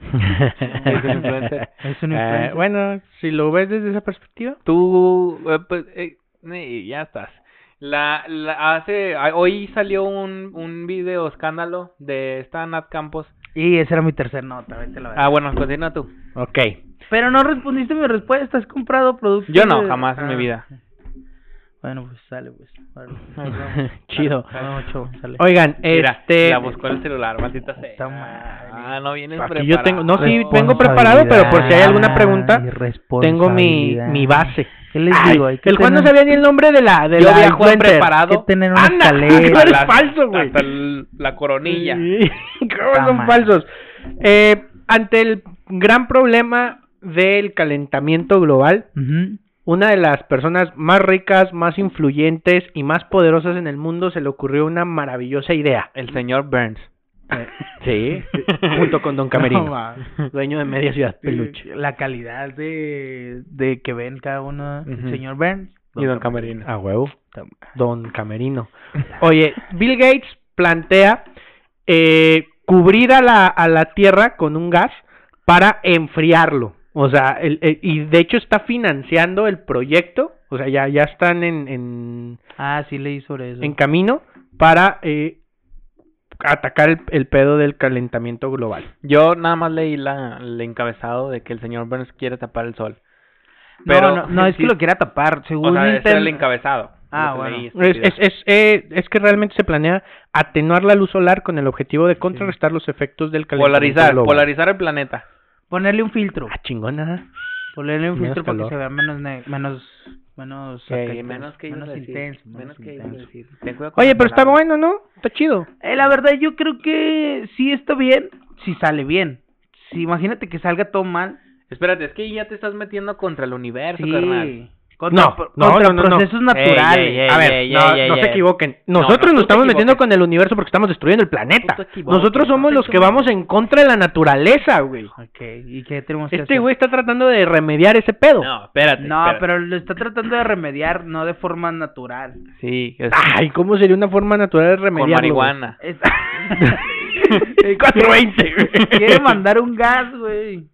Es un influencer. Es un Eh, bueno, si lo ves desde esa perspectiva. Tú, eh, pues, eh, eh, ya estás. La, la, hace, hoy salió un, un video escándalo de esta Nat Campos. Y esa era mi tercer nota, vete la verga. Ah, bueno, continúa tú. Ok. Pero no respondiste mi respuesta, ¿has comprado productos? Yo no, de- jamás en mi Ah. vida. Bueno, pues sale, pues. Vale. Chido. Chavo, sale. Oigan, Mira, este... la buscó en el celular, maldita sea. Está mal. Ah, no vienes Aquí preparado. yo tengo- no, sí, vengo preparado, pero por si hay alguna pregunta, Tengo mi, mi base. ¿Qué les Ay, digo? Hay que el Juan no tener- sabía ni el nombre de la de Yo la había Juan preparado. Hay que tener una ¡Anda! escalera. Eres falso, güey. Hasta el- la coronilla. ¿Cómo son mal. falsos? Eh, ante el gran problema del calentamiento global, Ujú. Una de las personas más ricas, más influyentes y más poderosas en el mundo se le ocurrió una maravillosa idea. El señor Burns. Sí, junto con Don Camerino, No, dueño de media ciudad peluche. La calidad de, de que ven cada uno. Ujú. Señor Burns. Y Don Camerino. A huevo. Don Camerino. Oye, Bill Gates plantea eh, cubrir a la, a la Tierra con un gas para enfriarlo. O sea, el- el- y de hecho está financiando el proyecto. O sea, ya, ya están en, en, Ah, sí leí sobre eso. en camino para eh, atacar el, el pedo del calentamiento global. Yo nada más leí la, el encabezado de que el señor Burns quiere tapar el sol. no, Pero no, no, es que lo quiera tapar. Según O sea, ese era el encabezado. Ah, bueno. leí, Es, es, es, eh, es que realmente se planea atenuar la luz solar con el objetivo de contrarrestar los efectos del calentamiento Polarizar, global. polarizar el planeta. Ponerle un filtro. Ah, chingona. Ponerle un Menos filtro para que se vea menos ne- menos menos Sí, acá, menos que menos decir, intenso, Menos que ibas a intenso. decir. Ten cuidado con Oye, las pero está palabras. bueno, ¿no? Está chido. Eh, la verdad yo creo que sí está bien, si sale bien. Si imagínate que salga todo mal. Espérate, es que ya te estás metiendo contra el universo, Sí. Contra, No, no, contra no, no, no. procesos Ey, naturales. ey, ey. A ver, ey, no, ey, no ey, se ey. equivoquen. No, Nosotros no, nos estamos metiendo con el universo porque estamos destruyendo el planeta. Nosotros somos no los que vamos en contra de la naturaleza, güey. Ok, ¿y qué tenemos que Este hacer? güey está tratando de remediar ese pedo. No, espérate. No, espérate. pero lo está tratando de remediar, no de forma natural. Sí, es Ay, ¿cómo sería una forma natural de con remediarlo? marihuana. Es- El 420, güey. Quiere mandar un gas, güey.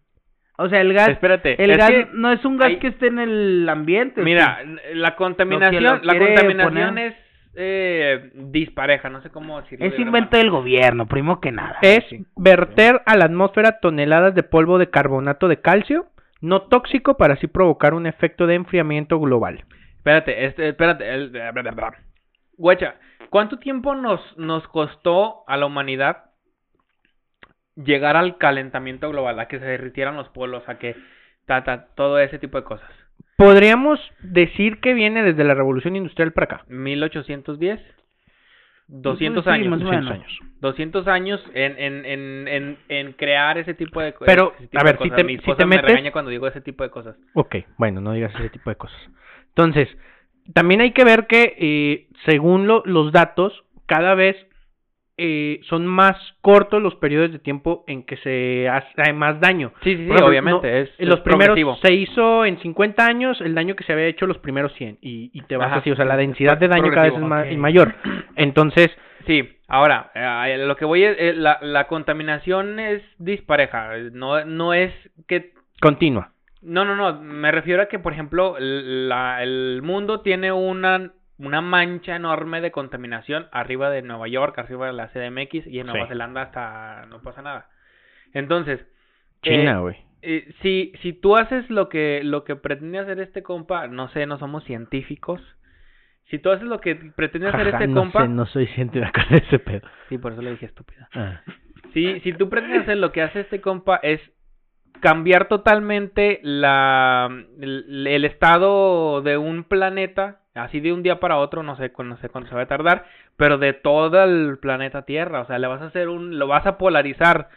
O sea, el gas, Espérate, el es gas que no es un gas hay- que esté en el ambiente. Mira, sí. la contaminación, Lo que lo la contaminación poner- es eh, dispareja, no sé cómo decirlo. es de invento del gobierno, primo que nada. Es sí. verter a la atmósfera toneladas de polvo de carbonato de calcio, no tóxico, para así provocar un efecto de enfriamiento global. Espérate, este, espérate. el- Guacha, ¿cuánto tiempo nos, nos costó a la humanidad llegar al calentamiento global? A que se derritieran los polos, a que ta, ta, todo ese tipo de cosas. Podríamos decir que viene desde la revolución industrial para acá. 1810, 200 Pues sí, años. más o 200 menos. años. 200 años en, en, en, en, en crear ese tipo de cosas. Pero, a ver, si te- Mi si te me metes- regaña cuando digo ese tipo de cosas. Ok, bueno, no digas ese tipo de cosas. Entonces, también hay que ver que eh, según lo- los datos, cada vez eh, son más cortos los periodos de tiempo en que se hace más daño. Sí, sí, sí, ejemplo, obviamente. no, es, en los es primeros progresivo. se hizo en 50 años el daño que se había hecho los primeros 100 y, y te vas Ajá. así, o sea, la densidad de daño cada vez es progresivo, ma- ok. y mayor. Entonces, Sí, ahora, eh, lo que voy es, eh, la, la contaminación es dispareja, no, no es que, continua. no, no, no, me refiero a que, por ejemplo, la, el mundo tiene una, una mancha enorme de contaminación arriba de Nueva York, arriba de la CDMX y en Nueva Sí. Zelanda hasta no pasa nada. Entonces, China, eh, güey. eh, si, si tú haces lo que, lo que pretende hacer este compa, no sé, no somos científicos, si tú haces lo que pretende hacer Jaja, este no compa, sé, no soy científico de ese pedo. sí, por eso le dije estúpida. Ah. Si, si tú pretendes hacer lo que hace este compa es cambiar totalmente la, el, el estado de un planeta, así de un día para otro, no sé, no sé cuánto se va a tardar, pero de todo el planeta Tierra, o sea, le vas a hacer un, lo vas a polarizar.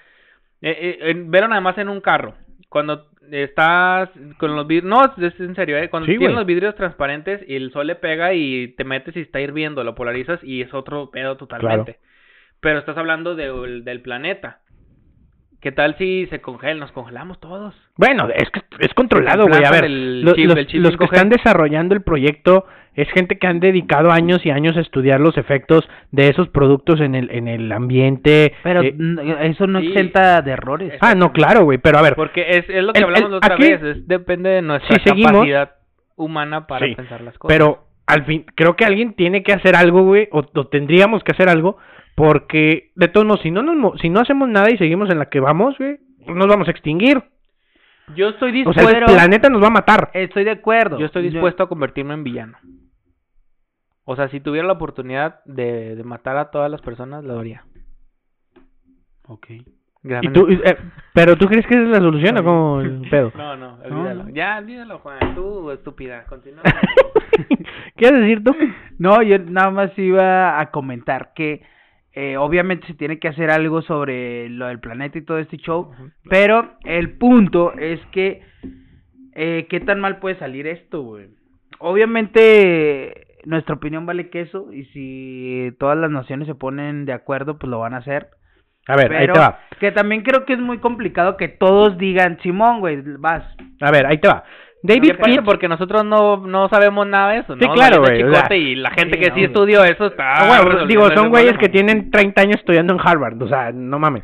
Eh, eh, velo nada más en un carro, cuando estás con los vidrios, no, es en serio, eh, cuando Sí, tienes los vidrios transparentes y el sol le pega y te metes y está hirviendo, lo polarizas y es otro pedo totalmente. Pero estás hablando del planeta. ¿Qué tal si se congela? Nos congelamos todos. Bueno, es que es controlado, güey. A ver, el lo- chip- los, el chip los que 5G. están desarrollando el proyecto es gente que han dedicado años y años a estudiar los efectos de esos productos en el en el ambiente. Pero eh, eso no sí. exenta de errores. ah, no, claro, güey. Pero a ver, Porque es, es lo que El- hablamos el- la otra aquí- vez. Es, depende de nuestra Si seguimos- capacidad humana para Sí, pensar las cosas. pero al fin, creo que alguien tiene que hacer algo, güey, o, o tendríamos que hacer algo, porque de todos modos, si no nos, mo- si no hacemos nada y seguimos en la que vamos, güey, nos vamos a extinguir. yo estoy O dispuesto. sea, el planeta nos va a matar. Estoy de acuerdo. yo estoy dispuesto a convertirme en villano. O sea, si tuviera la oportunidad de, de matar a todas las personas, lo haría. Ok. ¿Y tú, eh, ¿Pero tú crees que esa es la solución o como el pedo? No, no, olvídalo. no. Ya, olvídalo, Juan. Tú, estúpida. Continúa. ¿Qué vas a decir tú? No, yo nada más iba a comentar que eh, obviamente se tiene que hacer algo sobre lo del planeta y todo este show, pero el punto es que eh, qué tan mal puede salir esto, güey. Obviamente nuestra opinión vale queso y si todas las naciones se ponen de acuerdo, pues lo van a hacer. A ver, ahí te va. que también creo que es muy complicado que todos digan, Simón, güey, vas. A ver, ahí te va. ¿Qué David Porque nosotros no, no sabemos nada de eso, ¿no? Sí, claro, güey, o sea, chicote y la gente sí, que no, sí estudió eso está... Ah, bueno, resolviendo digo, son güeyes que tienen 30 años estudiando en Harvard, o sea, no mames.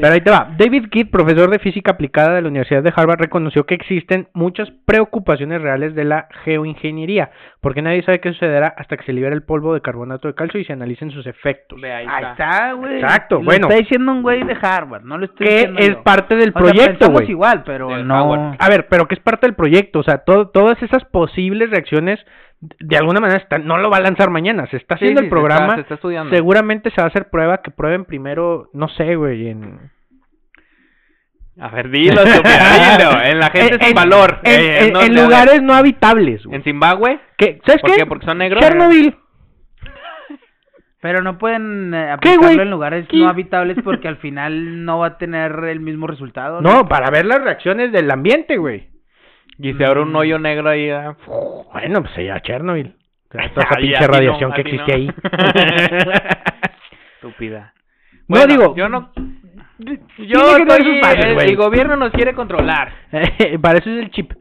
Pero ahí te va. David Kidd, profesor de física aplicada de la Universidad de Harvard, reconoció que existen muchas preocupaciones reales de la geoingeniería, porque nadie sabe qué sucederá hasta que se libere el polvo de carbonato de calcio y se analicen sus efectos. Ve, ahí Ahí está. güey. Exacto, Lo bueno. está diciendo un güey de Harvard, no lo estoy Que diciendo es yo. parte del O sea, proyecto, güey. igual, pero no... Howard. A ver, pero que es parte del proyecto, o sea, todo, todas esas posibles reacciones, de alguna manera, están, no lo va a lanzar mañana, se está Sí, haciendo sí, el se está- programa, se está estudiando. seguramente se va a hacer prueba, que prueben primero, no sé, güey, en... A ver, dilo, dilo. En la gente en, sin valor. En, Eh, en- no, en de- lugares no habitables, güey. En Zimbabue. ¿Qué? ¿Sabes ¿Por qué? qué? Porque son negros. Chernobyl. Pero no pueden eh, ¿Qué, aplicarlo en lugares ¿Qué? no habitables porque al final no va a tener el mismo resultado. No, para ver las reacciones del ambiente, güey. Y se abre un hoyo negro ahí. ah, Bueno, pues ya Chernobyl. Toda esa Ay, pinche no, radiación que existe no. ahí. Estúpida. No, digo- Yo no. Tiene Yo que tener estoy- sus bases, el, güey. el gobierno nos quiere controlar. Para eso es el chip.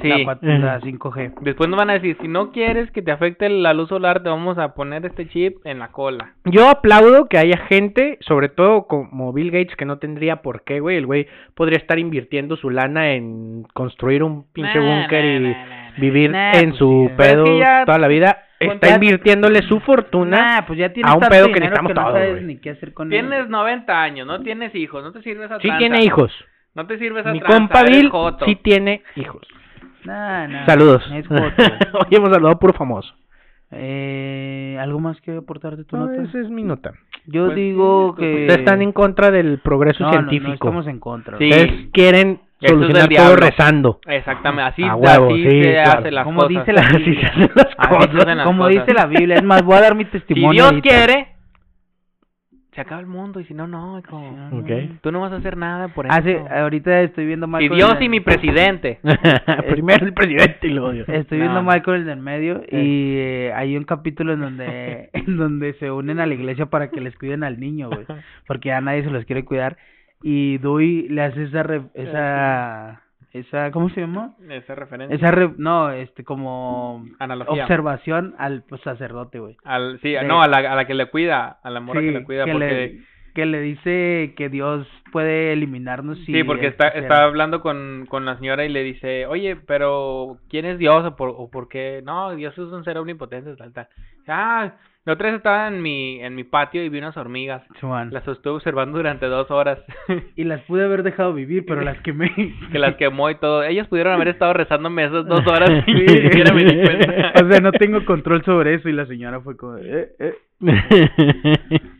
Sí. La, cuat- la 5G. Después nos van a decir, si no quieres que te afecte la luz solar, te vamos a poner este chip en la cola. Yo aplaudo que haya gente, sobre todo como Bill Gates, que no tendría por qué, güey. El güey podría estar invirtiendo su lana en construir un pinche Nah, búnker nah, y nah, nah, nah. vivir Nah, en pues su sí. pedo Pero es que ya- toda la vida. Está ya- invirtiéndole su fortuna. Nah, pues ya tienes a un pedo que necesitamos no todos, sabes güey. ni qué hacer con Tienes él. 90 años, no tienes hijos, no te sirve esa Sí tranza. tiene hijos. No te sirve esa Mi tranza, compa Bill sí tiene hijos. Nah, nah, Saludos. Es. Hoy hemos saludado puro famoso. eh, ¿Algo más que aportar de tu No, nota? esa es mi nota. Yo Pues, digo sí, que... Ustedes están en contra del progreso No, no, no, científico. estamos en contra. Sí. Ustedes quieren es solucionar del todo rezando. Exactamente, así, A huevo, así sí, se claro. hace las Como cosas. dice la Así se hacen las cosas. se hacen las Como cosas. dice la Biblia, es más, voy a dar mi Si testimonio. Dios ahorita. quiere, se acaba el mundo y si no, no, hijo. Tú no vas a hacer nada por eso. Hace, ahorita estoy viendo Michael. Dios en y el- mi presidente. Primero el presidente y luego Dios. Estoy No. viendo Michael en el medio y eh, hay un capítulo en donde en donde se unen a la iglesia para que les cuiden al niño, güey, porque ya nadie se los quiere cuidar y Dewey le hace esa re- esa esa ¿cómo se llama? Esa referencia. Esa re- no, este como Analogía. observación al pues, sacerdote, güey. Al, sí, de- no, a la, a la que le cuida, a la morra que Sí, le cuida, que porque... le, que le dice que Dios puede eliminarnos si Sí, porque está, quisiera. está hablando con, con la señora y le dice, oye, pero ¿quién es Dios o por, o por qué? No, Dios es un ser omnipotente, tal, tal. Ah, la otra vez estaba en mi, en mi patio y vi unas hormigas. Simón. Las estuve observando durante dos horas. Y las pude haber dejado vivir, pero las quemé. que las quemó y todo. Ellos pudieron haber estado rezándome esas dos horas y ni siquiera me di cuenta. o sea, no tengo control sobre eso y la señora fue como, eh, eh.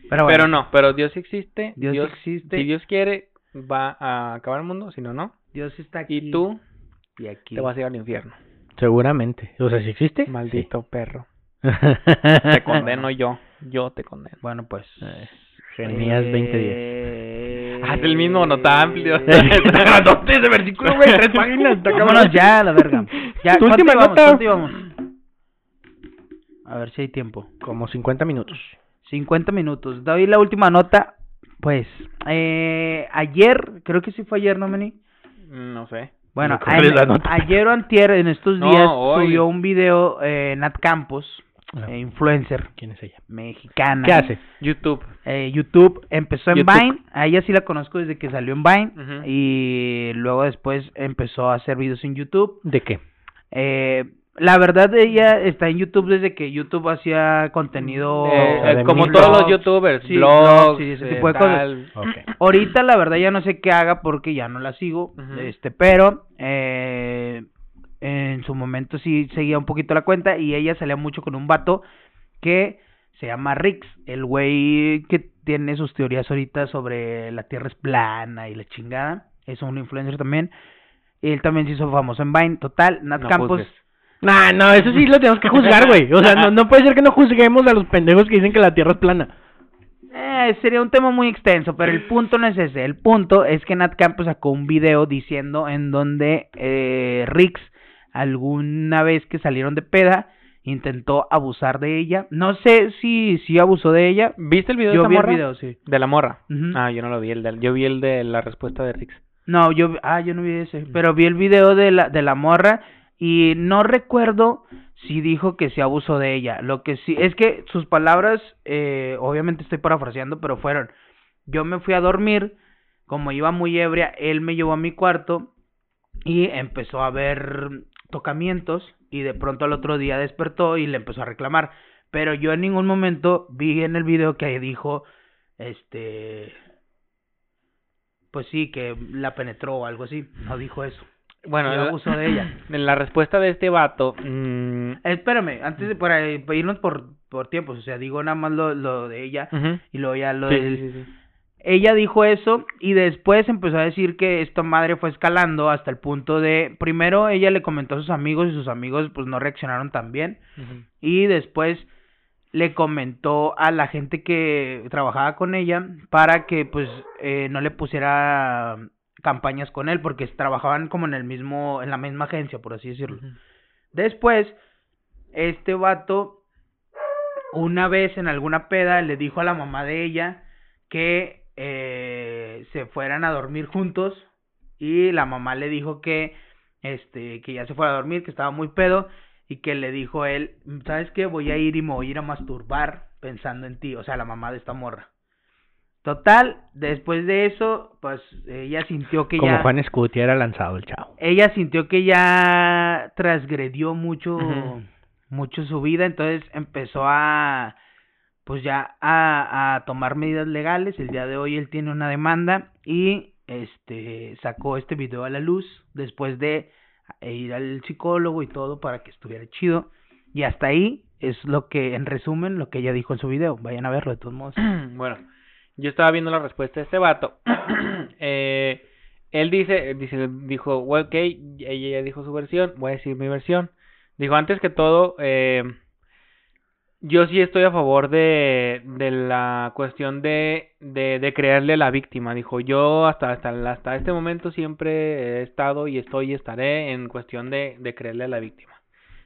Pero, bueno, Pero no, pero Dios existe. Dios existe. Si Dios quiere, va a acabar el mundo, si no, no. Dios está aquí. Y tú y aquí. te vas a ir al infierno. Seguramente. O sea, si existe. Maldito perro. Te condeno yo. Yo te condeno. Bueno, pues. Jeremías 2010. Eh... Haz el mismo nota amplio. Está grandote ese versículo, güey. Tres páginas. Está. Vámonos ya, la verga. Ya, Tu ¿cuánto última íbamos? nota. A ver si hay tiempo. Como 50 minutos. 50 minutos. Doy la última nota. Pues, eh, ayer, creo que sí fue ayer, ¿no, Meni? No sé. Bueno, ¿cuál es ayer o antier, en estos No, días, hoy. subió un video eh, Nat Campos, Ah. eh, influencer ¿Quién es ella? mexicana. ¿Qué hace? YouTube. Eh, YouTube, empezó en YouTube. Vine, a ella sí la conozco desde que salió en Vine, y luego después empezó a hacer videos en YouTube. ¿De qué? Eh, la verdad, ella está en YouTube desde que YouTube hacía contenido... Eh, eh, como todos los youtubers, Sí, blogs, blogs y ese tipo de cosas. tal. Ok. Ahorita la verdad ya no sé qué haga porque ya no la sigo, este, pero eh, en su momento sí seguía un poquito la cuenta y ella salía mucho con un vato que se llama Rix, el güey que tiene sus teorías ahorita sobre la Tierra es plana y la chingada, es un influencer también. Él también se hizo famoso en Vine, total, Nat No Campos... Nah, no, eso sí lo tenemos que juzgar, güey. O sea, no, no puede ser que no juzguemos a los pendejos que dicen que la Tierra es plana. Eh, sería un tema muy extenso, pero el punto no es ese. El punto es que Nat Campos sacó un video diciendo en donde eh, Rix, alguna vez que salieron de peda, intentó abusar de ella. No sé si, si abusó de ella. ¿Viste el video Yo de vi el morra? video, sí. De la morra. Ah, yo no lo vi, el de, yo vi el de la respuesta de Rix. No, yo, ah, yo no vi ese, pero vi el video de la, de la morra y no recuerdo si dijo que se abusó de ella. Lo que sí, es que sus palabras, eh, obviamente estoy parafraseando, pero fueron, yo me fui a dormir, como iba muy ebria, él me llevó a mi cuarto y empezó a ver tocamientos y de pronto al otro día despertó y le empezó a reclamar. Pero yo en ningún momento vi en el video que dijo, este, pues sí, que la penetró o algo así. No dijo eso. Bueno, Yo abuso de ella. En la respuesta de este vato, mm, Eh, espérame, antes de para, irnos por, por tiempos, o sea, digo nada más lo, lo de ella y luego ya lo Sí, del... sí, sí, sí. Ella dijo eso y después empezó a decir que esta madre fue escalando hasta el punto de... Primero ella le comentó a sus amigos y sus amigos pues no reaccionaron tan bien. Y después le comentó a la gente que trabajaba con ella para que pues eh, no le pusiera campañas con él porque trabajaban como en el mismo en la misma agencia por así decirlo. Después este vato una vez en alguna peda le dijo a la mamá de ella que eh, se fueran a dormir juntos y la mamá le dijo que este que ya se fuera a dormir que estaba muy pedo y que le dijo él sabes qué voy a ir y me voy a ir a masturbar pensando en ti o sea la mamá de esta morra. Total después de eso pues ella sintió que Como ya Juan Scuti era lanzado el chavo. ella sintió que ya transgredió mucho mucho su vida entonces empezó a pues ya a, a tomar medidas legales el día de hoy él tiene una demanda y este sacó este video a la luz después de ir al psicólogo y todo para que estuviera chido y hasta ahí es lo que en resumen lo que ella dijo en su video vayan a verlo de todos modos bueno, yo estaba viendo la respuesta de este vato. eh, él dice, dice, dijo, ok, ella ya dijo su versión, voy a decir mi versión. Dijo, antes que todo, eh, yo sí estoy a favor de, de la cuestión de, de, de creerle a la víctima. Dijo, yo hasta, hasta, hasta este momento siempre he estado y estoy y estaré en cuestión de, de creerle a la víctima.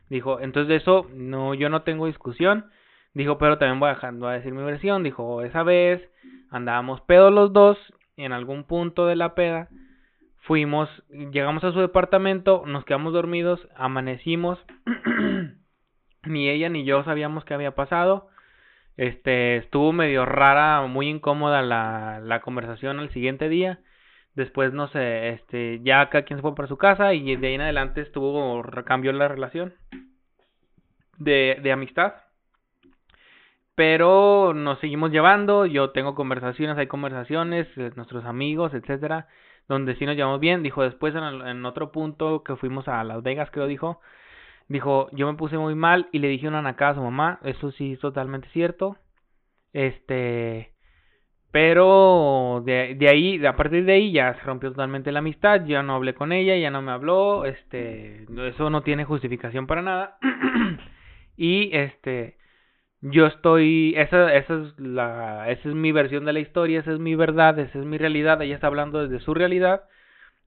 Dijo, entonces eso no, yo no tengo discusión. Dijo, pero también voy a, voy a decir mi versión. Dijo, esa vez andábamos pedos los dos. En algún punto de la peda fuimos, llegamos a su departamento, nos quedamos dormidos, amanecimos. ni ella ni yo sabíamos qué había pasado. Este, estuvo medio rara, muy incómoda la, la conversación al siguiente día. Después, no sé, este, ya cada quien se fue para su casa y de ahí en adelante estuvo, cambió la relación de, de amistad. Pero nos seguimos llevando, yo tengo conversaciones, hay conversaciones, eh, nuestros amigos, etcétera, donde sí nos llevamos bien. Dijo después en, en otro punto que fuimos a Las Vegas, creo dijo, dijo, yo me puse muy mal y le dije una nacada a su mamá, eso sí es totalmente cierto. Este, pero de, de ahí, a partir de ahí ya se rompió totalmente la amistad, ya no hablé con ella, ya no me habló, este, eso no tiene justificación para nada. y este, yo estoy, esa, esa es la, esa es mi versión de la historia, esa es mi verdad, esa es mi realidad, ella está hablando desde su realidad,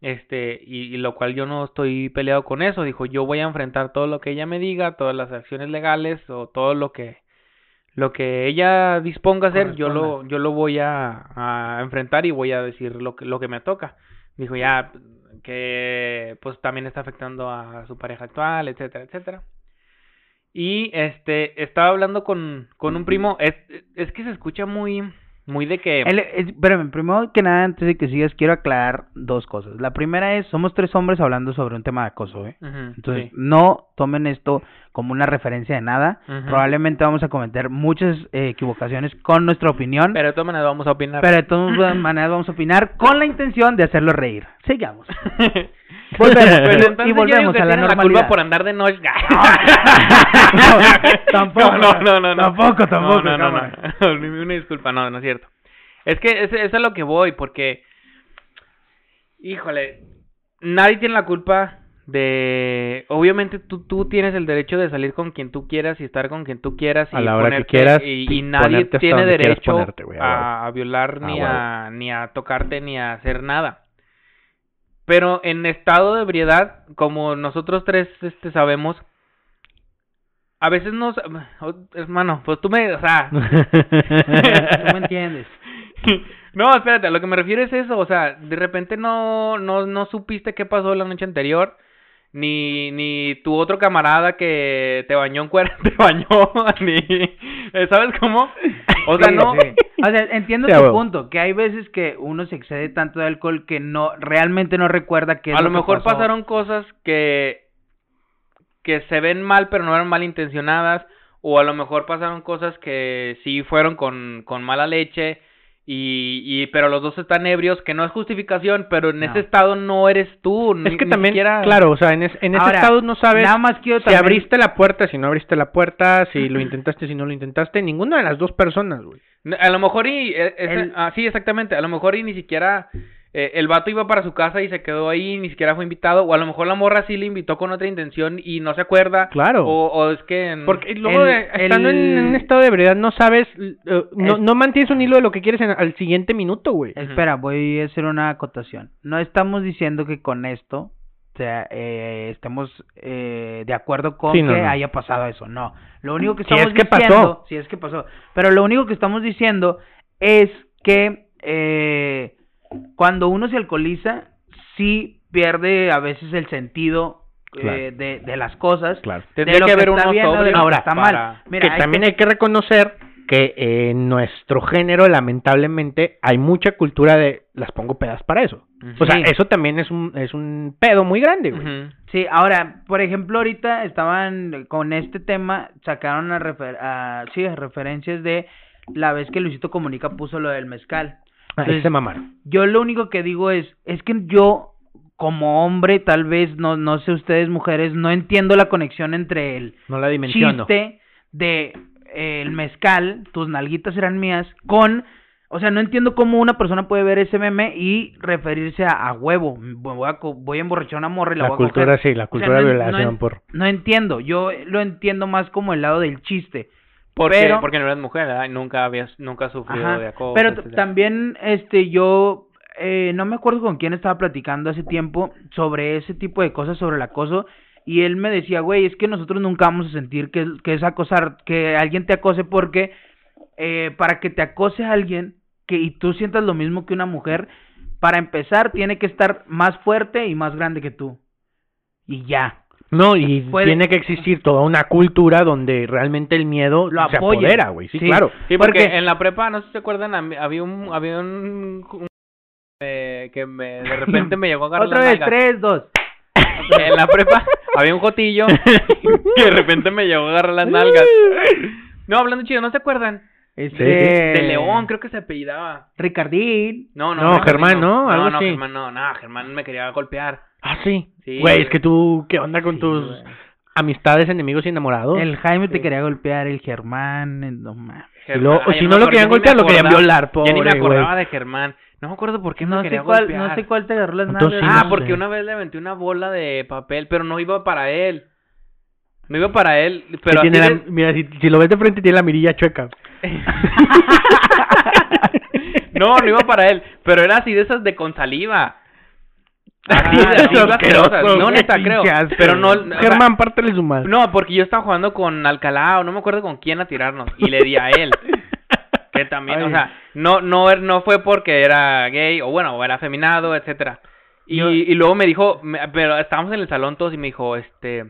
este, y, y lo cual yo no estoy peleado con eso, dijo, yo voy a enfrentar todo lo que ella me diga, todas las acciones legales o todo lo que, lo que ella disponga a hacer, yo lo, yo lo voy a, a enfrentar y voy a decir lo que, lo que me toca. Dijo ya que pues también está afectando a su pareja actual, etcétera, etcétera. Y este, estaba hablando con, con un primo, es, es que se escucha muy, muy de que... El- es- espérame, primero que nada, antes de que sigas, quiero aclarar dos cosas. La primera es, somos tres hombres hablando sobre un tema de acoso, ¿eh? Entonces, sí. no tomen esto como una referencia de nada. Probablemente vamos a cometer muchas eh, equivocaciones con nuestra opinión, Pero de todas maneras vamos a opinar. pero de todas maneras vamos a opinar con la intención de hacerlo reír. Sigamos. Volvemos, Pues y volvemos a la normalidad. culpa por andar de noche. tampoco, No, no, no, no, no. tampoco, tampoco, No, no, no. Una disculpa, no, no es cierto. Es que es, es a lo que voy, porque. Híjole. Nadie tiene la culpa de. Obviamente tú, tú tienes el derecho de salir con quien tú quieras y estar con quien tú quieras. Y A la hora que quieras, Y, y nadie tiene derecho ponerte, güey, a a, violar A ni, a, ni a tocarte ni a hacer nada. Pero en estado de ebriedad, como nosotros tres este, sabemos, a veces nos... oh, Hermano, pues tú me... O sea... Tú me entiendes. no, espérate, a lo que me refiero es eso, o sea, de repente no, no, no supiste qué pasó la noche anterior, ni, ni tu otro camarada que te bañó en cuerda te bañó, ni... ¿Sabes cómo? O sea, Sí, no... sí. O sea, entiendo Sí, tu punto, que hay veces que uno se excede tanto de alcohol que no realmente no recuerda que A lo mejor pasaron cosas que que se ven mal pero no eran malintencionadas o a lo mejor pasaron cosas que sí fueron con, con mala leche y, y pero los dos están ebrios que no es justificación pero en No. ese estado no eres tú ni, Es que ni también, siquiera- claro, o sea, en, es- en ese Ahora, estado no sabes Nada más quiero si también... abriste la puerta, si no abriste la puerta, si lo intentaste, si no lo intentaste, ninguna de las dos personas, güey. a lo mejor y El- ah, sí exactamente a lo mejor y ni siquiera eh, el vato iba para su casa y se quedó ahí ni siquiera fue invitado o a lo mejor la morra sí le invitó con otra intención y no se acuerda Claro. o, o es que Porque luego, el- de- estando en, el- en un estado de ebriedad, no sabes, eh, no, Es- no mantienes un hilo de lo que quieres en- al siguiente minuto, güey. Espera, voy a hacer una acotación. No estamos diciendo que con esto o sea, eh, estemos eh, de acuerdo con Sí, no, que no. haya pasado eso. No. Lo único que Si estamos es que pasó. diciendo, si es que pasó, pero lo único que estamos diciendo es que eh, cuando uno se alcoholiza, sí pierde a veces el sentido eh, de, de las cosas. Claro. de Tendría lo que haber está uno bien o de sobrio lo que Ahora, está para- mal. Mira, que también hay que reconocer que en nuestro género, lamentablemente, hay mucha cultura de las pongo pedas para eso. O sea, Sí. eso también es un, es un pedo muy grande, güey. Sí, ahora, por ejemplo, ahorita estaban con este tema, sacaron a, refer a- sí, a referencias de la vez que Luisito Comunica puso lo del mezcal. Entonces, se mamaron. Yo lo único que digo es, es que yo como hombre, tal vez, no, no sé ustedes mujeres, no entiendo la conexión entre el No la dimensiono. chiste de eh, el mezcal, tus nalguitas eran mías, con, o sea, no entiendo cómo una persona puede ver ese meme y referirse a, a huevo, voy a, voy a emborrachar una morra y la, La voy a cultura, coger. sí, la O sea, cultura de violación no por... No entiendo, yo lo entiendo más como el lado del chiste. Porque, Pero- porque no eres mujer, Nunca habías, nunca sufrido Ajá, de acoso. Pero etcétera. también, este, yo eh, no me acuerdo con quién estaba platicando hace tiempo sobre ese tipo de cosas, sobre el acoso, y él me decía, güey, es que nosotros nunca vamos a sentir que, que es acosar, que alguien te acose porque eh, para que te acose a alguien que y tú sientas lo mismo que una mujer, para empezar tiene que estar más fuerte y más grande que tú. Y ya. No, y Puede- tiene que existir toda una cultura donde realmente el miedo Lo se apoya. apodera, güey. Sí, Sí. claro. Sí, porque, porque- en la prepa, no sé si se acuerdan, había un, había un, un- eh, que me, de repente me llegó a agarrar Otra las vez, nalgas. tres, dos. En la prepa había un jotillo que de repente me llegó a agarrar las nalgas. No, hablando chido, ¿no se acuerdan? Este, De León, creo que se apellidaba. Ricardín. No, no, No, Germán Germán, ¿no? Algo No, no. Germán, no, no, Germán me quería golpear. Ah, sí. Sí, Güey, güey. es que tú, ¿qué onda con Sí, tus güey. amistades, enemigos y enamorados? El Jaime te Sí. quería golpear, el Germán, el- no mames. O si me no lo querían me golpear, lo querían violar, Ya ni me pobre, acordaba güey. de Germán. No me acuerdo por qué me No quería sé cuál, golpear. no sé cuál te agarró las Entonces, nalgas. Ah, no porque sé. una vez le aventé una bola de papel, pero no iba para él. No iba para él, pero Sí, tiene la- de- Mira, si, si lo ves de frente, tiene la mirilla chueca. No, no iba para él, pero era así de esas de con saliva. Ah, Así de así asqueroso. No, neta, creo. asco, Pero no. Germán, pártele su madre. No, porque yo estaba jugando con Alcalá o no me acuerdo con quién a tirarnos y le di a él. Que también, o sea, no no no fue porque era gay o bueno, o era afeminado, etcétera. Y, Yo- y luego me dijo, me- pero estábamos en el salón todos y me dijo, este,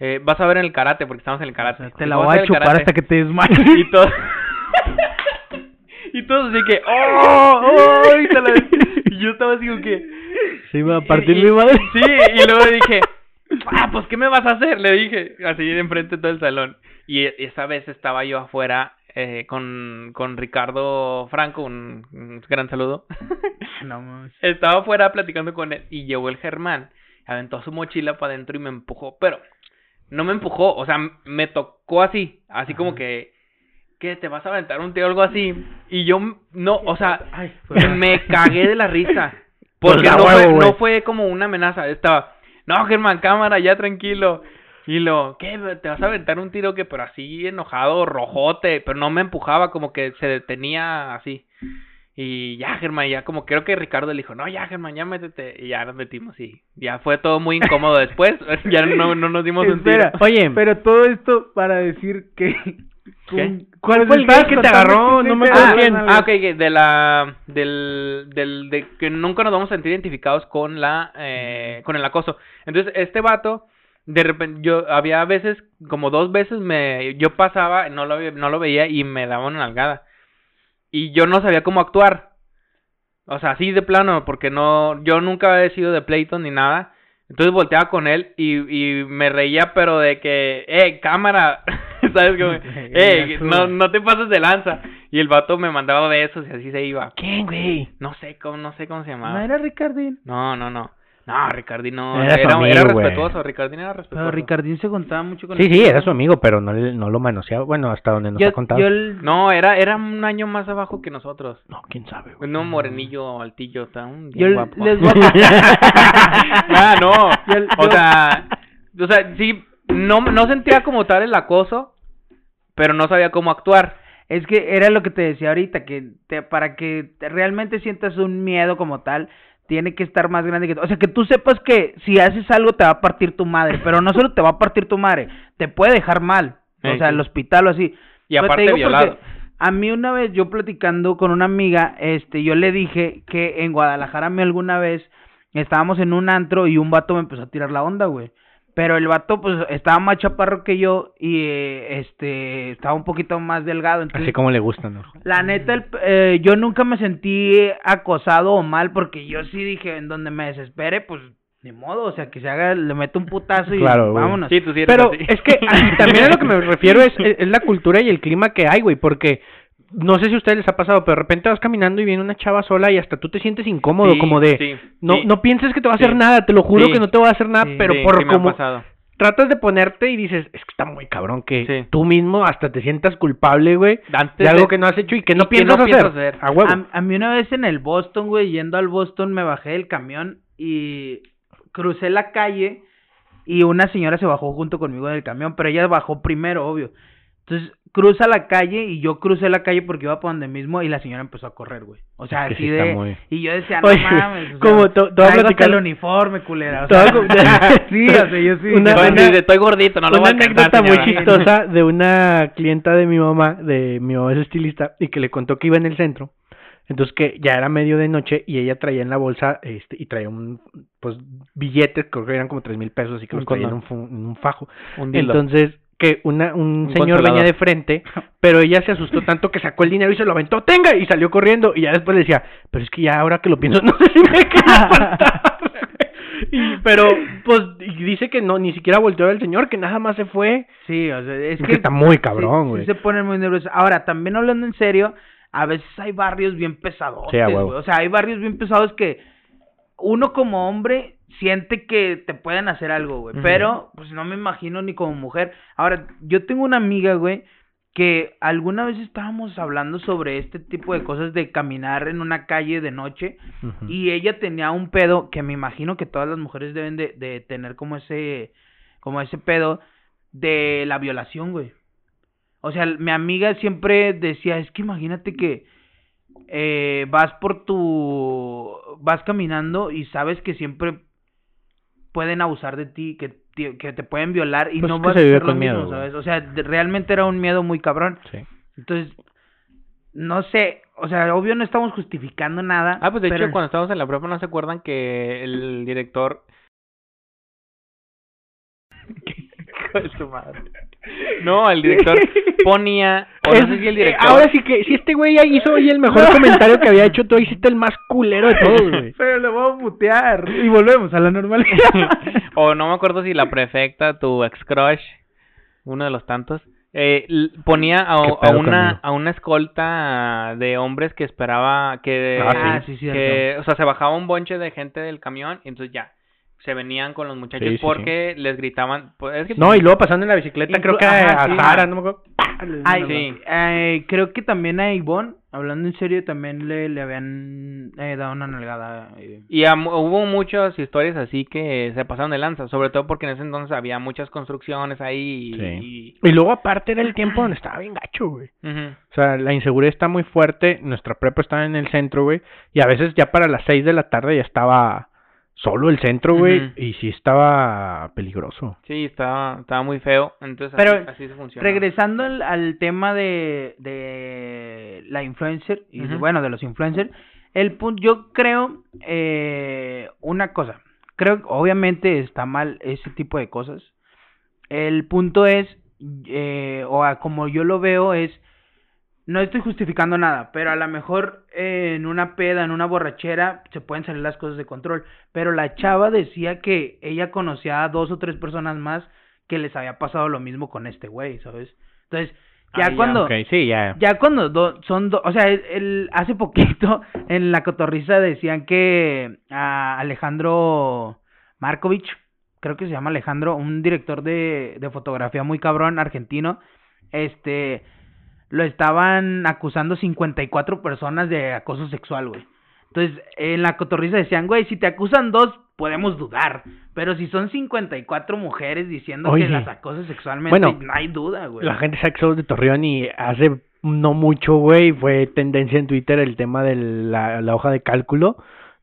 eh, vas a ver en el karate porque estamos en el karate. Te Dijo, la "Vas voy a chupar karate". hasta que te desmayes. y todos y todos así que oh, oh y, se la- yo estaba así como que Sí, va a partir y- mi madre. sí y luego dije ah pues qué me vas a hacer le dije así de enfrente de todo el salón y esa vez estaba yo afuera eh, con con Ricardo Franco un, un gran saludo no mames. estaba afuera platicando con él y llegó el Germán aventó su mochila para adentro y me empujó, pero no me empujó, o sea, me tocó así, así como que que te vas a aventar un tío o algo así y yo no, o sea, me cagué de la risa. Porque no, fue, no fue como una amenaza, estaba, no, Germán, cámara, ya tranquilo. Y lo, ¿qué? ¿Te vas a aventar un tiro que, pero así enojado, rojote, pero no me empujaba, como que se detenía así. Y ya, Germán, ya como creo que Ricardo le dijo, no, ya, Germán, ya métete. Y ya nos metimos y ya fue todo muy incómodo después. ya no, no nos dimos un tiro. Oye, pero todo esto para decir que... ¿Cuál fue el gas que te agarró? No me acuerdo bien. Ah, ok, de la... Del, del... De que nunca nos vamos a sentir identificados con la... Eh, con el acoso. Entonces, este vato de repente yo había veces como dos veces me yo pasaba no lo no lo veía y me daba una nalgada y yo no sabía cómo actuar. O sea, así de plano, porque no, yo nunca había sido de Playton ni nada. Entonces volteaba con él y, y me reía, pero de que, eh, cámara, ¿sabes? Como, eh, no, no te pases de lanza. Y el vato me mandaba besos y así se iba. ¿Quién, güey? No sé cómo, no sé cómo se llamaba. ¿No era Ricardín? No, no, no. No, Ricardín no. Era, era, respetuoso. Ricardín era respetuoso. Pero Ricardín se contaba mucho con Sí, sí, era su amigo, pero no, no lo manoseaba. Bueno, hasta donde nos ha contado. No, era, era un año más abajo que nosotros. No, quién sabe, güey. No, morenillo, altillo, está un yo guapo. Les ah, no. o sea, o sea, sí, no, no sentía como tal el acoso, pero no sabía cómo actuar. Es que era lo que te decía ahorita, que te, para que realmente sientas un miedo como tal, tiene que estar más grande que O sea, que tú sepas que si haces algo te va a partir tu madre, pero no solo te va a partir tu madre, te puede dejar mal. O sea, el hospital o así. Y aparte violado. A mí una vez yo platicando con una amiga, este, yo le dije que en Guadalajara me alguna vez estábamos en un antro y un vato me empezó a tirar la onda, güey. Pero el vato, pues, estaba más chaparro que yo y, eh, este, estaba un poquito más delgado. Entonces, Así como le gusta, ¿no? La neta, el, eh, yo nunca me sentí acosado o mal porque yo sí dije, en donde me desespere, pues, ni modo, o sea, que se haga, le meto un putazo y vámonos. Sí, tú sí Pero es que también a lo que me refiero es, es la cultura y el clima que hay, güey, porque no sé si a ustedes les ha pasado, pero de repente vas caminando y viene una chava sola y hasta tú te sientes incómodo, como de, no no pienses que te va a hacer nada, te lo juro que no te va a hacer nada, pero por como tratas de ponerte y dices, es que está muy cabrón que tú mismo hasta te sientas culpable, güey, de algo que no has hecho y que no, piensas, hacer. A, a, mí una vez en el Boston, güey, yendo al Boston me bajé del camión y crucé la calle y una señora se bajó junto conmigo del camión, pero ella bajó primero, obvio. Entonces cruza la calle y yo crucé la calle porque iba por donde mismo y la señora empezó a correr, güey. O sea, así de... Y yo decía, no mames. como todo el uniforme, culera. O sea, sí, o sea, yo sí. Una, estoy gordito, no lo voy a Una anécdota muy chistosa de una clienta de mi mamá, de mi mamá es estilista, y que le contó que iba en el centro. Entonces que ya era medio de noche y ella traía en la bolsa este y traía un pues billetes, creo que eran como tres mil pesos y que los traía en un, fajo. Entonces que una, un, señor venía de frente, pero ella se asustó tanto que sacó el dinero y se lo aventó, tenga, y salió corriendo, y ya después le decía, pero es que ya ahora que lo pienso, no sé si me queda y, pero, pues, dice que no, ni siquiera volteó el señor, que nada más se fue. Sí, o sea, es que, está muy cabrón, güey. se pone muy nervioso. Ahora, también hablando en serio, a veces hay barrios bien pesados, O sea, hay barrios bien pesados que uno como hombre siente que te pueden hacer algo, güey. Pero, pues no me imagino ni como mujer. Ahora, yo tengo una amiga, güey, que alguna vez estábamos hablando sobre este tipo de cosas de caminar en una calle de noche y ella tenía un pedo que me imagino que todas las mujeres deben de, de tener como ese como ese pedo de la violación, güey. O sea, mi amiga siempre decía, es que imagínate que eh, vas por tu vas caminando y sabes que siempre pueden abusar de ti, que, que te pueden violar y pues no vas a ser con miedo, ¿sabes? O sea, realmente era un miedo muy cabrón. Sí. Entonces, no sé, o sea, obvio no estamos justificando nada. Ah, pues de hecho cuando estábamos en la prueba no se acuerdan que el director de su madre. No, el director ponía. O no sé si el director. Ahora sí que, si este güey hizo hoy el mejor comentario que había hecho, tú hiciste el más culero de todos, güey. Pero le vamos a mutear. Y volvemos a la normalidad. o no me acuerdo si la prefecta, tu ex crush, uno de los tantos, eh, ponía a, una a una escolta de hombres que esperaba que, ah, sí, que o sea se bajaba un bonche de gente del camión y entonces ya se venían con los muchachos Sí, sí, porque les gritaban. pues, es que- No, y luego pasando en la bicicleta, creo que ajá, a sí. Sara, no me acuerdo. Le- Ay, Sí. eh, creo que también a Ivonne, hablando en serio, también le, le habían eh, dado una nalgada. Y hubo muchas historias así que se pasaron de lanza, sobre todo porque en ese entonces había muchas construcciones ahí y... Sí. Y luego aparte era el tiempo donde estaba bien gacho, güey. O sea, la inseguridad está muy fuerte. Nuestra prepa está en el centro, güey. Y a veces ya para las 6 de la tarde ya estaba solo el centro, güey. Y sí estaba peligroso. Sí, estaba, estaba muy feo, entonces Pero así, así se funciona. Regresando al, al tema de, de la influencer, y bueno, de los influencers, el punto, yo creo eh, una cosa, creo que obviamente está mal ese tipo de cosas. El punto es, eh, o a como yo lo veo es, no estoy justificando nada, pero a lo mejor eh, en una peda, en una borrachera, se pueden salir las cosas de control. Pero la chava decía que ella conocía a dos o tres personas más que les había pasado lo mismo con este güey, ¿sabes? Entonces, ya Ah, ya, cuando... Ok, sí, ya. Ya cuando do- son dos, o sea, el, el- hace poquito en la cotorriza decían que a Alejandro Markovich, creo que se llama Alejandro, un director de, de fotografía muy cabrón argentino, este, lo estaban acusando 54 personas de acoso sexual, güey. Entonces, en la cotorriza decían, güey, si te acusan dos, podemos dudar. Pero si son 54 mujeres diciendo Oye. que las acosa sexualmente, Bueno, no hay duda, güey. La gente somos de Torreón y hace no mucho, güey, fue tendencia en Twitter el tema de la, la hoja de cálculo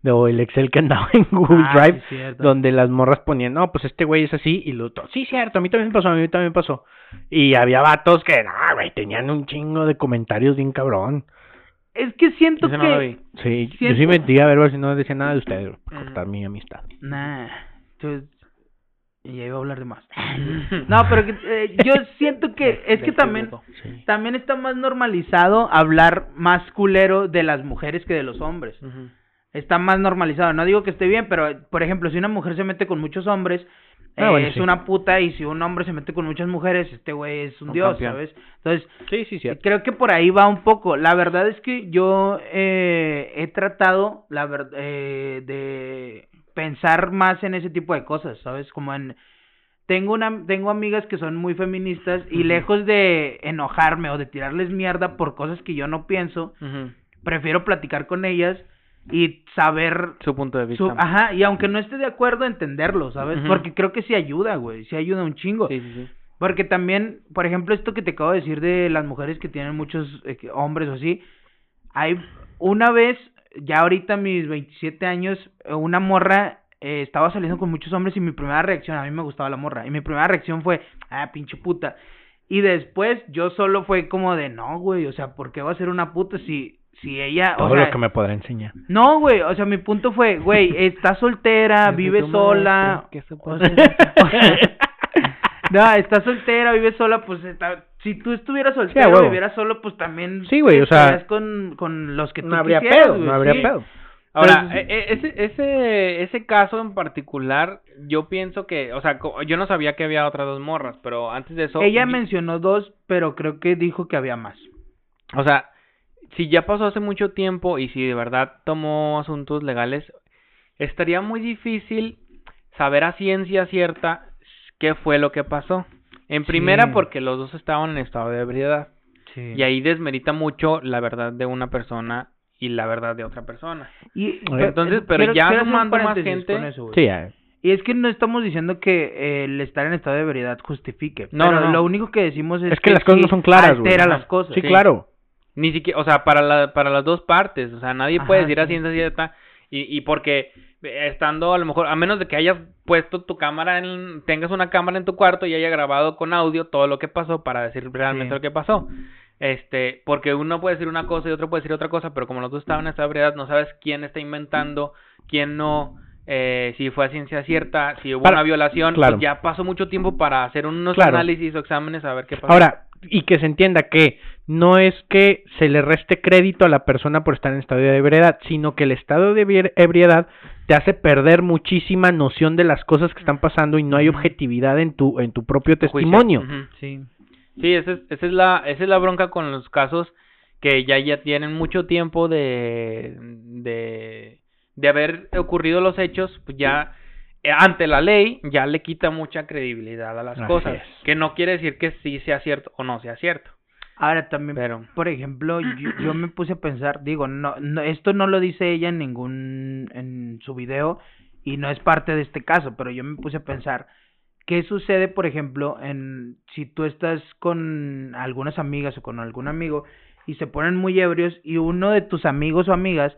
o el Excel que andaba en Google Ah, Drive, sí, donde las morras ponían, no, pues este güey es así, y lo otro, sí, cierto, a mí también me pasó, a mí también me pasó. Y había vatos que, no, güey, tenían un chingo de comentarios bien cabrón. Es que siento Ese que... no lo vi. Sí, yo sí metí a ver si no decía nada de ustedes, por Ujú. cortar mi amistad. Nah, entonces... Y ya iba a hablar de más. No, pero que, eh, yo siento que... Es que también... Sí. También está más normalizado hablar más culero de las mujeres que de los hombres. Ujú. Está más normalizado. No digo que esté bien, pero, por ejemplo, si una mujer se mete con muchos hombres, Ah, eh, bueno, es sí. una puta. Y si un hombre se mete con muchas mujeres, este güey es un Un dios, campeón. ¿sabes? Entonces, Sí, sí, cierto. Creo que por ahí va un poco. La verdad es que yo eh, he tratado, la verdad, eh, de pensar más en ese tipo de cosas, ¿sabes? Como en tengo una tengo amigas que son muy feministas y lejos de enojarme o de tirarles mierda por cosas que yo no pienso, prefiero platicar con ellas y saber Su punto de vista. su- ajá, y aunque no esté de acuerdo entenderlo, ¿sabes? Porque creo que sí ayuda, güey, sí ayuda un chingo. Sí, sí, sí. Porque también, por ejemplo, esto que te acabo de decir de las mujeres que tienen muchos eh, hombres o así, hay una vez, ya ahorita a mis 27 años, eh, una morra eh, estaba saliendo con muchos hombres y mi primera reacción, a mí me gustaba la morra, y mi primera reacción fue, ah, pinche puta. Y después yo solo fue como de, no, güey, o sea, ¿por qué va a ser una puta si, si ella, o Todo sea, lo que me podrá enseñar. no, güey, o sea, mi punto fue, güey, está soltera, vive sola. ¿Qué se o puede no, está soltera, vive sola, pues está, si tú estuvieras soltero, huevo. vivieras solo, pues también Sí, güey, o sea, estarías con, con los que tú no habría quisieras, pedo, güey, no habría sí. pedo. Ahora, Pero- e- e- ese, ese, ese caso en particular, yo pienso que, o sea, yo no sabía que había otras dos morras, pero antes de eso... Ella y- mencionó dos, pero creo que dijo que había más. O sea, si ya pasó hace mucho tiempo y si de verdad tomó asuntos legales, estaría muy difícil saber a ciencia cierta qué fue lo que pasó. En primera, Sí. porque los dos estaban en estado de ebriedad. Sí. Y ahí desmerita mucho la verdad de una persona y la verdad de otra persona. Y, Entonces, pero quiero- ya quiero sumando más gente- con eso, güey. Sí, ya. Y es que no estamos diciendo que eh, el estar en estado de veredad justifique. No, pero no, no. lo único que decimos es, Es que las cosas no son claras, güey. altera las cosas. Sí, Sí. claro. Ni siquiera, o sea, para, la, para las dos partes, o sea, nadie Ajá, puede decir a ciencia cierta y, y porque eh, estando a lo mejor, a menos de que hayas puesto tu cámara en, tengas una cámara en tu cuarto y haya grabado con audio todo lo que pasó para decir realmente Sí. lo que pasó. Este, porque uno puede decir una cosa y otro puede decir otra cosa, pero como los dos estaban en esta ebriedad, no sabes quién está inventando, quién no, eh, si fue a ciencia cierta, si hubo Para- una violación, claro. pues ya pasó mucho tiempo para hacer unos Claro. análisis o exámenes a ver qué pasó. Ahora, y que se entienda que no es que se le reste crédito a la persona por estar en estado de ebriedad, sino que el estado de ebriedad- te hace perder muchísima noción de las cosas que están pasando y no hay objetividad en tu en tu propio testimonio. Sí. Sí, esa es, esa es la esa es la bronca con los casos que ya ya tienen mucho tiempo de de de haber ocurrido los hechos, pues ya ante la ley ya le quita mucha credibilidad a las Así cosas. es. Que no quiere decir que sí sea cierto o no sea cierto. Ahora también, Pero- por ejemplo, yo, yo me puse a pensar, digo, no, no, esto no lo dice ella en ningún, en su video y no es parte de este caso, pero yo me puse a pensar, ¿qué sucede, por ejemplo, en si tú estás con algunas amigas o con algún amigo y se ponen muy ebrios y uno de tus amigos o amigas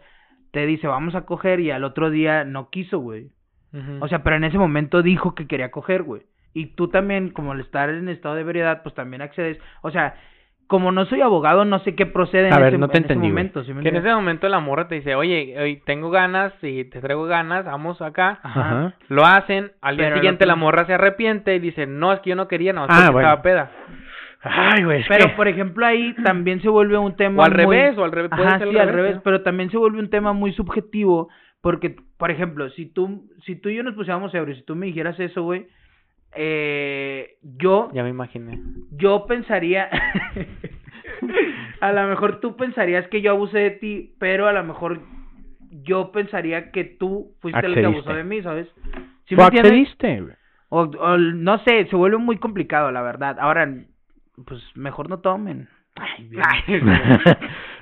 te dice vamos a coger y al otro día no quiso, güey? O sea, pero en ese momento dijo que quería coger, güey. Y tú también, como al estar en estado de ebriedad, pues también accedes. O sea, como no soy abogado, no sé qué procede en A ver, ese, no te en entendí, momento. ¿sí me que en ese momento la morra te dice, oye, hoy tengo ganas y te traigo ganas, vamos acá. Ajá. Ajá. Lo hacen, al día Pero siguiente la morra se arrepiente y dice, no, es que yo no quería, no, es Ah, bueno. estaba peda. Ay, güey, Pero, que- por ejemplo, ahí también se vuelve un tema O al muy- revés, o al revés, puede Ajá, ser sí, al revés, ¿no? pero también se vuelve un tema muy subjetivo porque, por ejemplo, si tú, si tú y yo nos pusiéramos ebrios, si tú me dijeras eso, güey, eh, yo, Ya me imaginé. yo pensaría, a lo mejor tú pensarías que yo abusé de ti, pero a lo mejor yo pensaría que tú fuiste el que Accediste. abusó de mí, ¿sabes? ¿Sí me accediste, güey. O, o no sé, se vuelve muy complicado, la verdad. Ahora, pues mejor no tomen. Ay, Dios.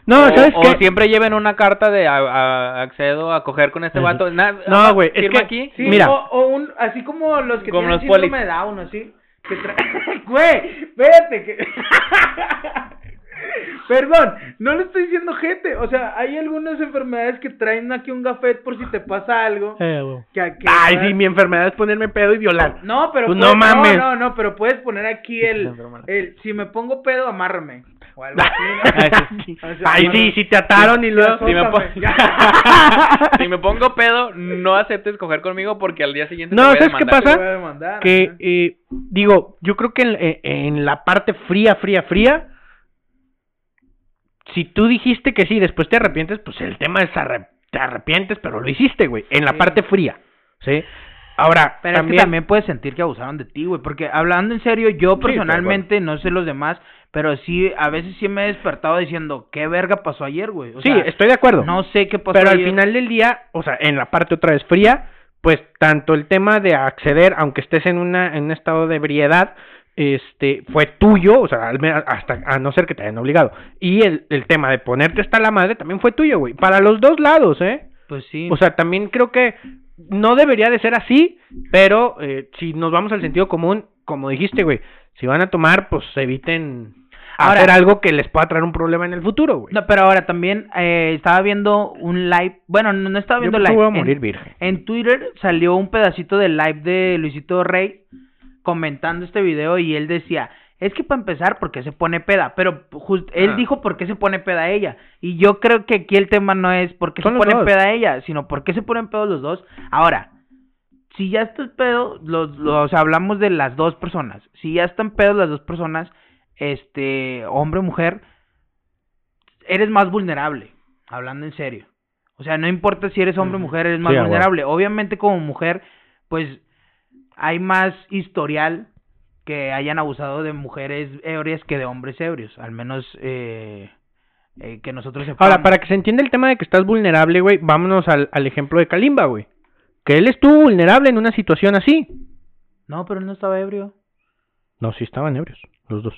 No, o, ¿sabes o qué? siempre lleven una carta de a- a- accedo a coger con este vato. Na- No, güey, es que- aquí. Sí, Mira. O, o un, así como los que Como tienen los síndrome polis. de Down, así. Que tra... Güey, espérate que... Perdón, no le estoy diciendo gente. O sea, hay algunas enfermedades que traen aquí un gafet por si te pasa algo. Eh, que- que- Ay, sí, mi enfermedad es ponerme pedo y violar. No, pero Pues no mames. No, no, no, pero puedes poner aquí el, el si me pongo pedo, amárrame. O algo así, ¿no? O sea, Ay, sí, si te ataron y luego... Si me, si pongo pedo, no aceptes coger conmigo porque al día siguiente No, te voy a ¿sabes qué pasa? Te voy a demandar, que eh, digo, yo creo que en, eh, en la parte fría, fría, fría, si tú dijiste que sí, después te arrepientes, pues el tema es arre- te arrepientes, pero lo hiciste, güey, en la Sí. parte fría, ¿sí? Ahora, Pero también, es que también puedes sentir que abusaron de ti, güey. Porque hablando en serio, yo pero personalmente, no sé los demás, pero sí, a veces sí me he despertado diciendo, ¿qué verga pasó ayer, güey? O sí, sea, estoy de acuerdo, no sé qué pasó pero al final del día, o sea, en la parte otra vez fría, pues tanto el tema de acceder, aunque estés en una en un estado de ebriedad, este, fue tuyo, o sea, hasta a no ser que te hayan obligado. Y el, el tema de ponerte hasta la madre también fue tuyo, güey. Para los dos lados, ¿eh? Pues sí. O sea, también creo que no debería de ser así, pero eh, si nos vamos al sentido común, como dijiste, güey, si van a tomar, pues eviten Ahora- hacer algo que les pueda traer un problema en el futuro, güey. No, pero ahora también eh, estaba viendo un live, bueno, no, no estaba Yo viendo pues, live. voy a en- morir virgen. En Twitter salió un pedacito del live de Luisito Rey comentando este video y él decía, es que para empezar, ¿por qué se pone peda? Pero just- él Ah. dijo por qué se pone peda ella. Y yo creo que aquí el tema no es por qué Son se pone dos. peda ella, sino por qué se ponen pedos los dos. Ahora, si ya estás pedo, los, los, hablamos de las dos personas. Si ya están pedos las dos personas, este, hombre o mujer, eres más vulnerable, hablando en serio. O sea, no importa si eres hombre o mujer, eres más Sí, vulnerable. Obviamente como mujer, pues hay más historial que hayan abusado de mujeres ebrias que de hombres ebrios, al menos eh, eh, que nosotros sepamos. Ahora, para que se entienda el tema de que estás vulnerable, güey, vámonos al, al ejemplo de Kalimba, güey. Que él estuvo vulnerable en una situación así. No, pero él no estaba ebrio. No, sí estaban ebrios, los dos.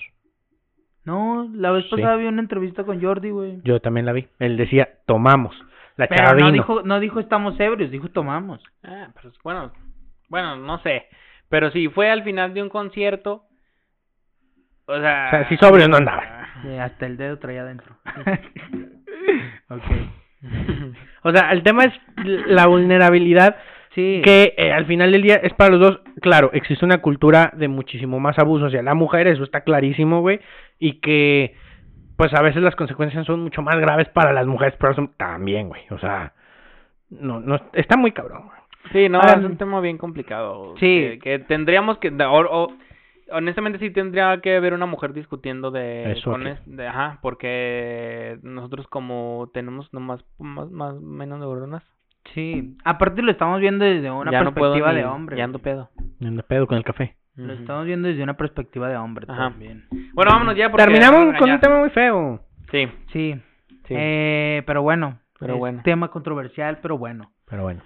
No, la vez Sí. pasada vi una entrevista con Jordi, güey. Yo también la vi. Él decía, tomamos. La Pero chava no vino. dijo, no dijo estamos ebrios, dijo tomamos. Ah, pero es- bueno, bueno, no sé. Pero si fue al final de un concierto, o sea... O sea, si sobrio no andaba. Eh, hasta el dedo traía adentro. ok. O sea, el tema es la vulnerabilidad Sí. que eh, al final del día es para los dos. Claro, existe una cultura de muchísimo más abuso hacia la mujer, eso está clarísimo, güey. Y que, pues a veces las consecuencias son mucho más graves para las mujeres, pero son también, güey. O sea, no, no, está muy cabrón, güey. Sí, no, es un tema bien complicado. Sí. Que, que tendríamos que... o- o- honestamente sí tendría que haber una mujer discutiendo de... Eso con sí. es- de- ajá, porque nosotros como tenemos nomás más, más menos neuronas. Sí. Aparte lo estamos viendo desde una ya no perspectiva ni- de hombre. Ya ando pedo. Ando pedo con el café. Lo Ujú. estamos viendo desde una perspectiva de hombre Ajá. también. Bueno, vámonos ya porque... Terminamos con un tema muy feo. Sí, Sí. sí. Eh, pero bueno. Pero es bueno. Tema controversial, pero bueno. Pero bueno.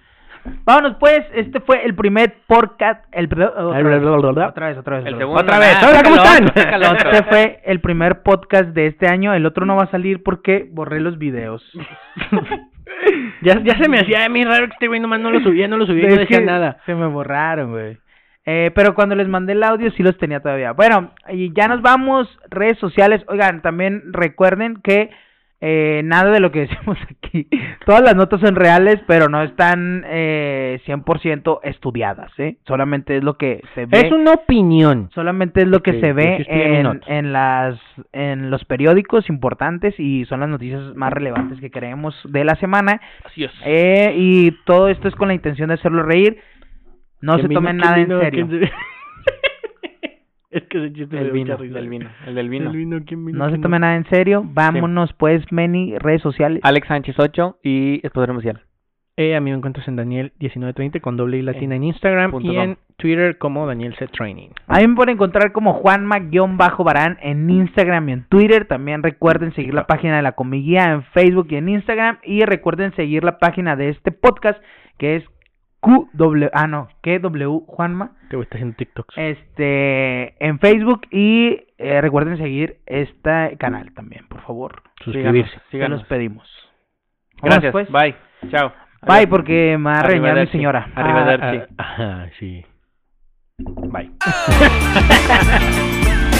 Vámonos pues, este fue el primer podcast, el otra vez, otra vez, otra vez. El otra vez. segundo. Otra vez, hola, ¿cómo están? otro. Este fue el primer podcast de este año, el otro no va a salir porque borré los videos. Ya, ya se me hacía a mí raro que este güey nomás no lo subía, no lo subía no decía nada. Se me borraron, güey. Eh, pero cuando les mandé el audio sí los tenía todavía. Bueno, y ya nos vamos, redes sociales. Oigan, también recuerden que eh, nada de lo que decimos aquí, todas las notas son reales, pero no están eh, 100% estudiadas, ¿eh? Solamente es lo que se ve. Es una opinión. Solamente es lo que se ve en en, las en los periódicos importantes y son las noticias más relevantes que creemos de la semana. Así es. Eh, y todo esto es con la intención de hacerlo reír. No ¿Quién se tomen ¿Quién nada en serio. ¿Quién se- es que ese chiste me El vino, risa. el vino, el del vino. El vino, ¿quién vino? No se ¿Quién tomen nada en serio. Vámonos pues, Meni, redes sociales. Alex Sánchez 8 y Esposo Musial. Eh, a mí me encuentras en Daniel1920 con doble y latina en Instagram y com. en Twitter como Daniel Set Training. A mí me pueden encontrar como Juanma-Barán en Instagram y en Twitter. También recuerden seguir la página de la Comiguía en Facebook y en Instagram. Y recuerden seguir la página de este podcast que es QW, ah no, KW Juanma. Te voy a estar haciendo TikToks. Este, en Facebook y eh, recuerden seguir este canal también, por favor. Suscribirse. Se Síganos. los pedimos. Gracias. pues. Bye. Chao. Bye, Adiós. porque me va a reñir mi señora. Arrivederci. Ah, ah, ajá, sí. Bye.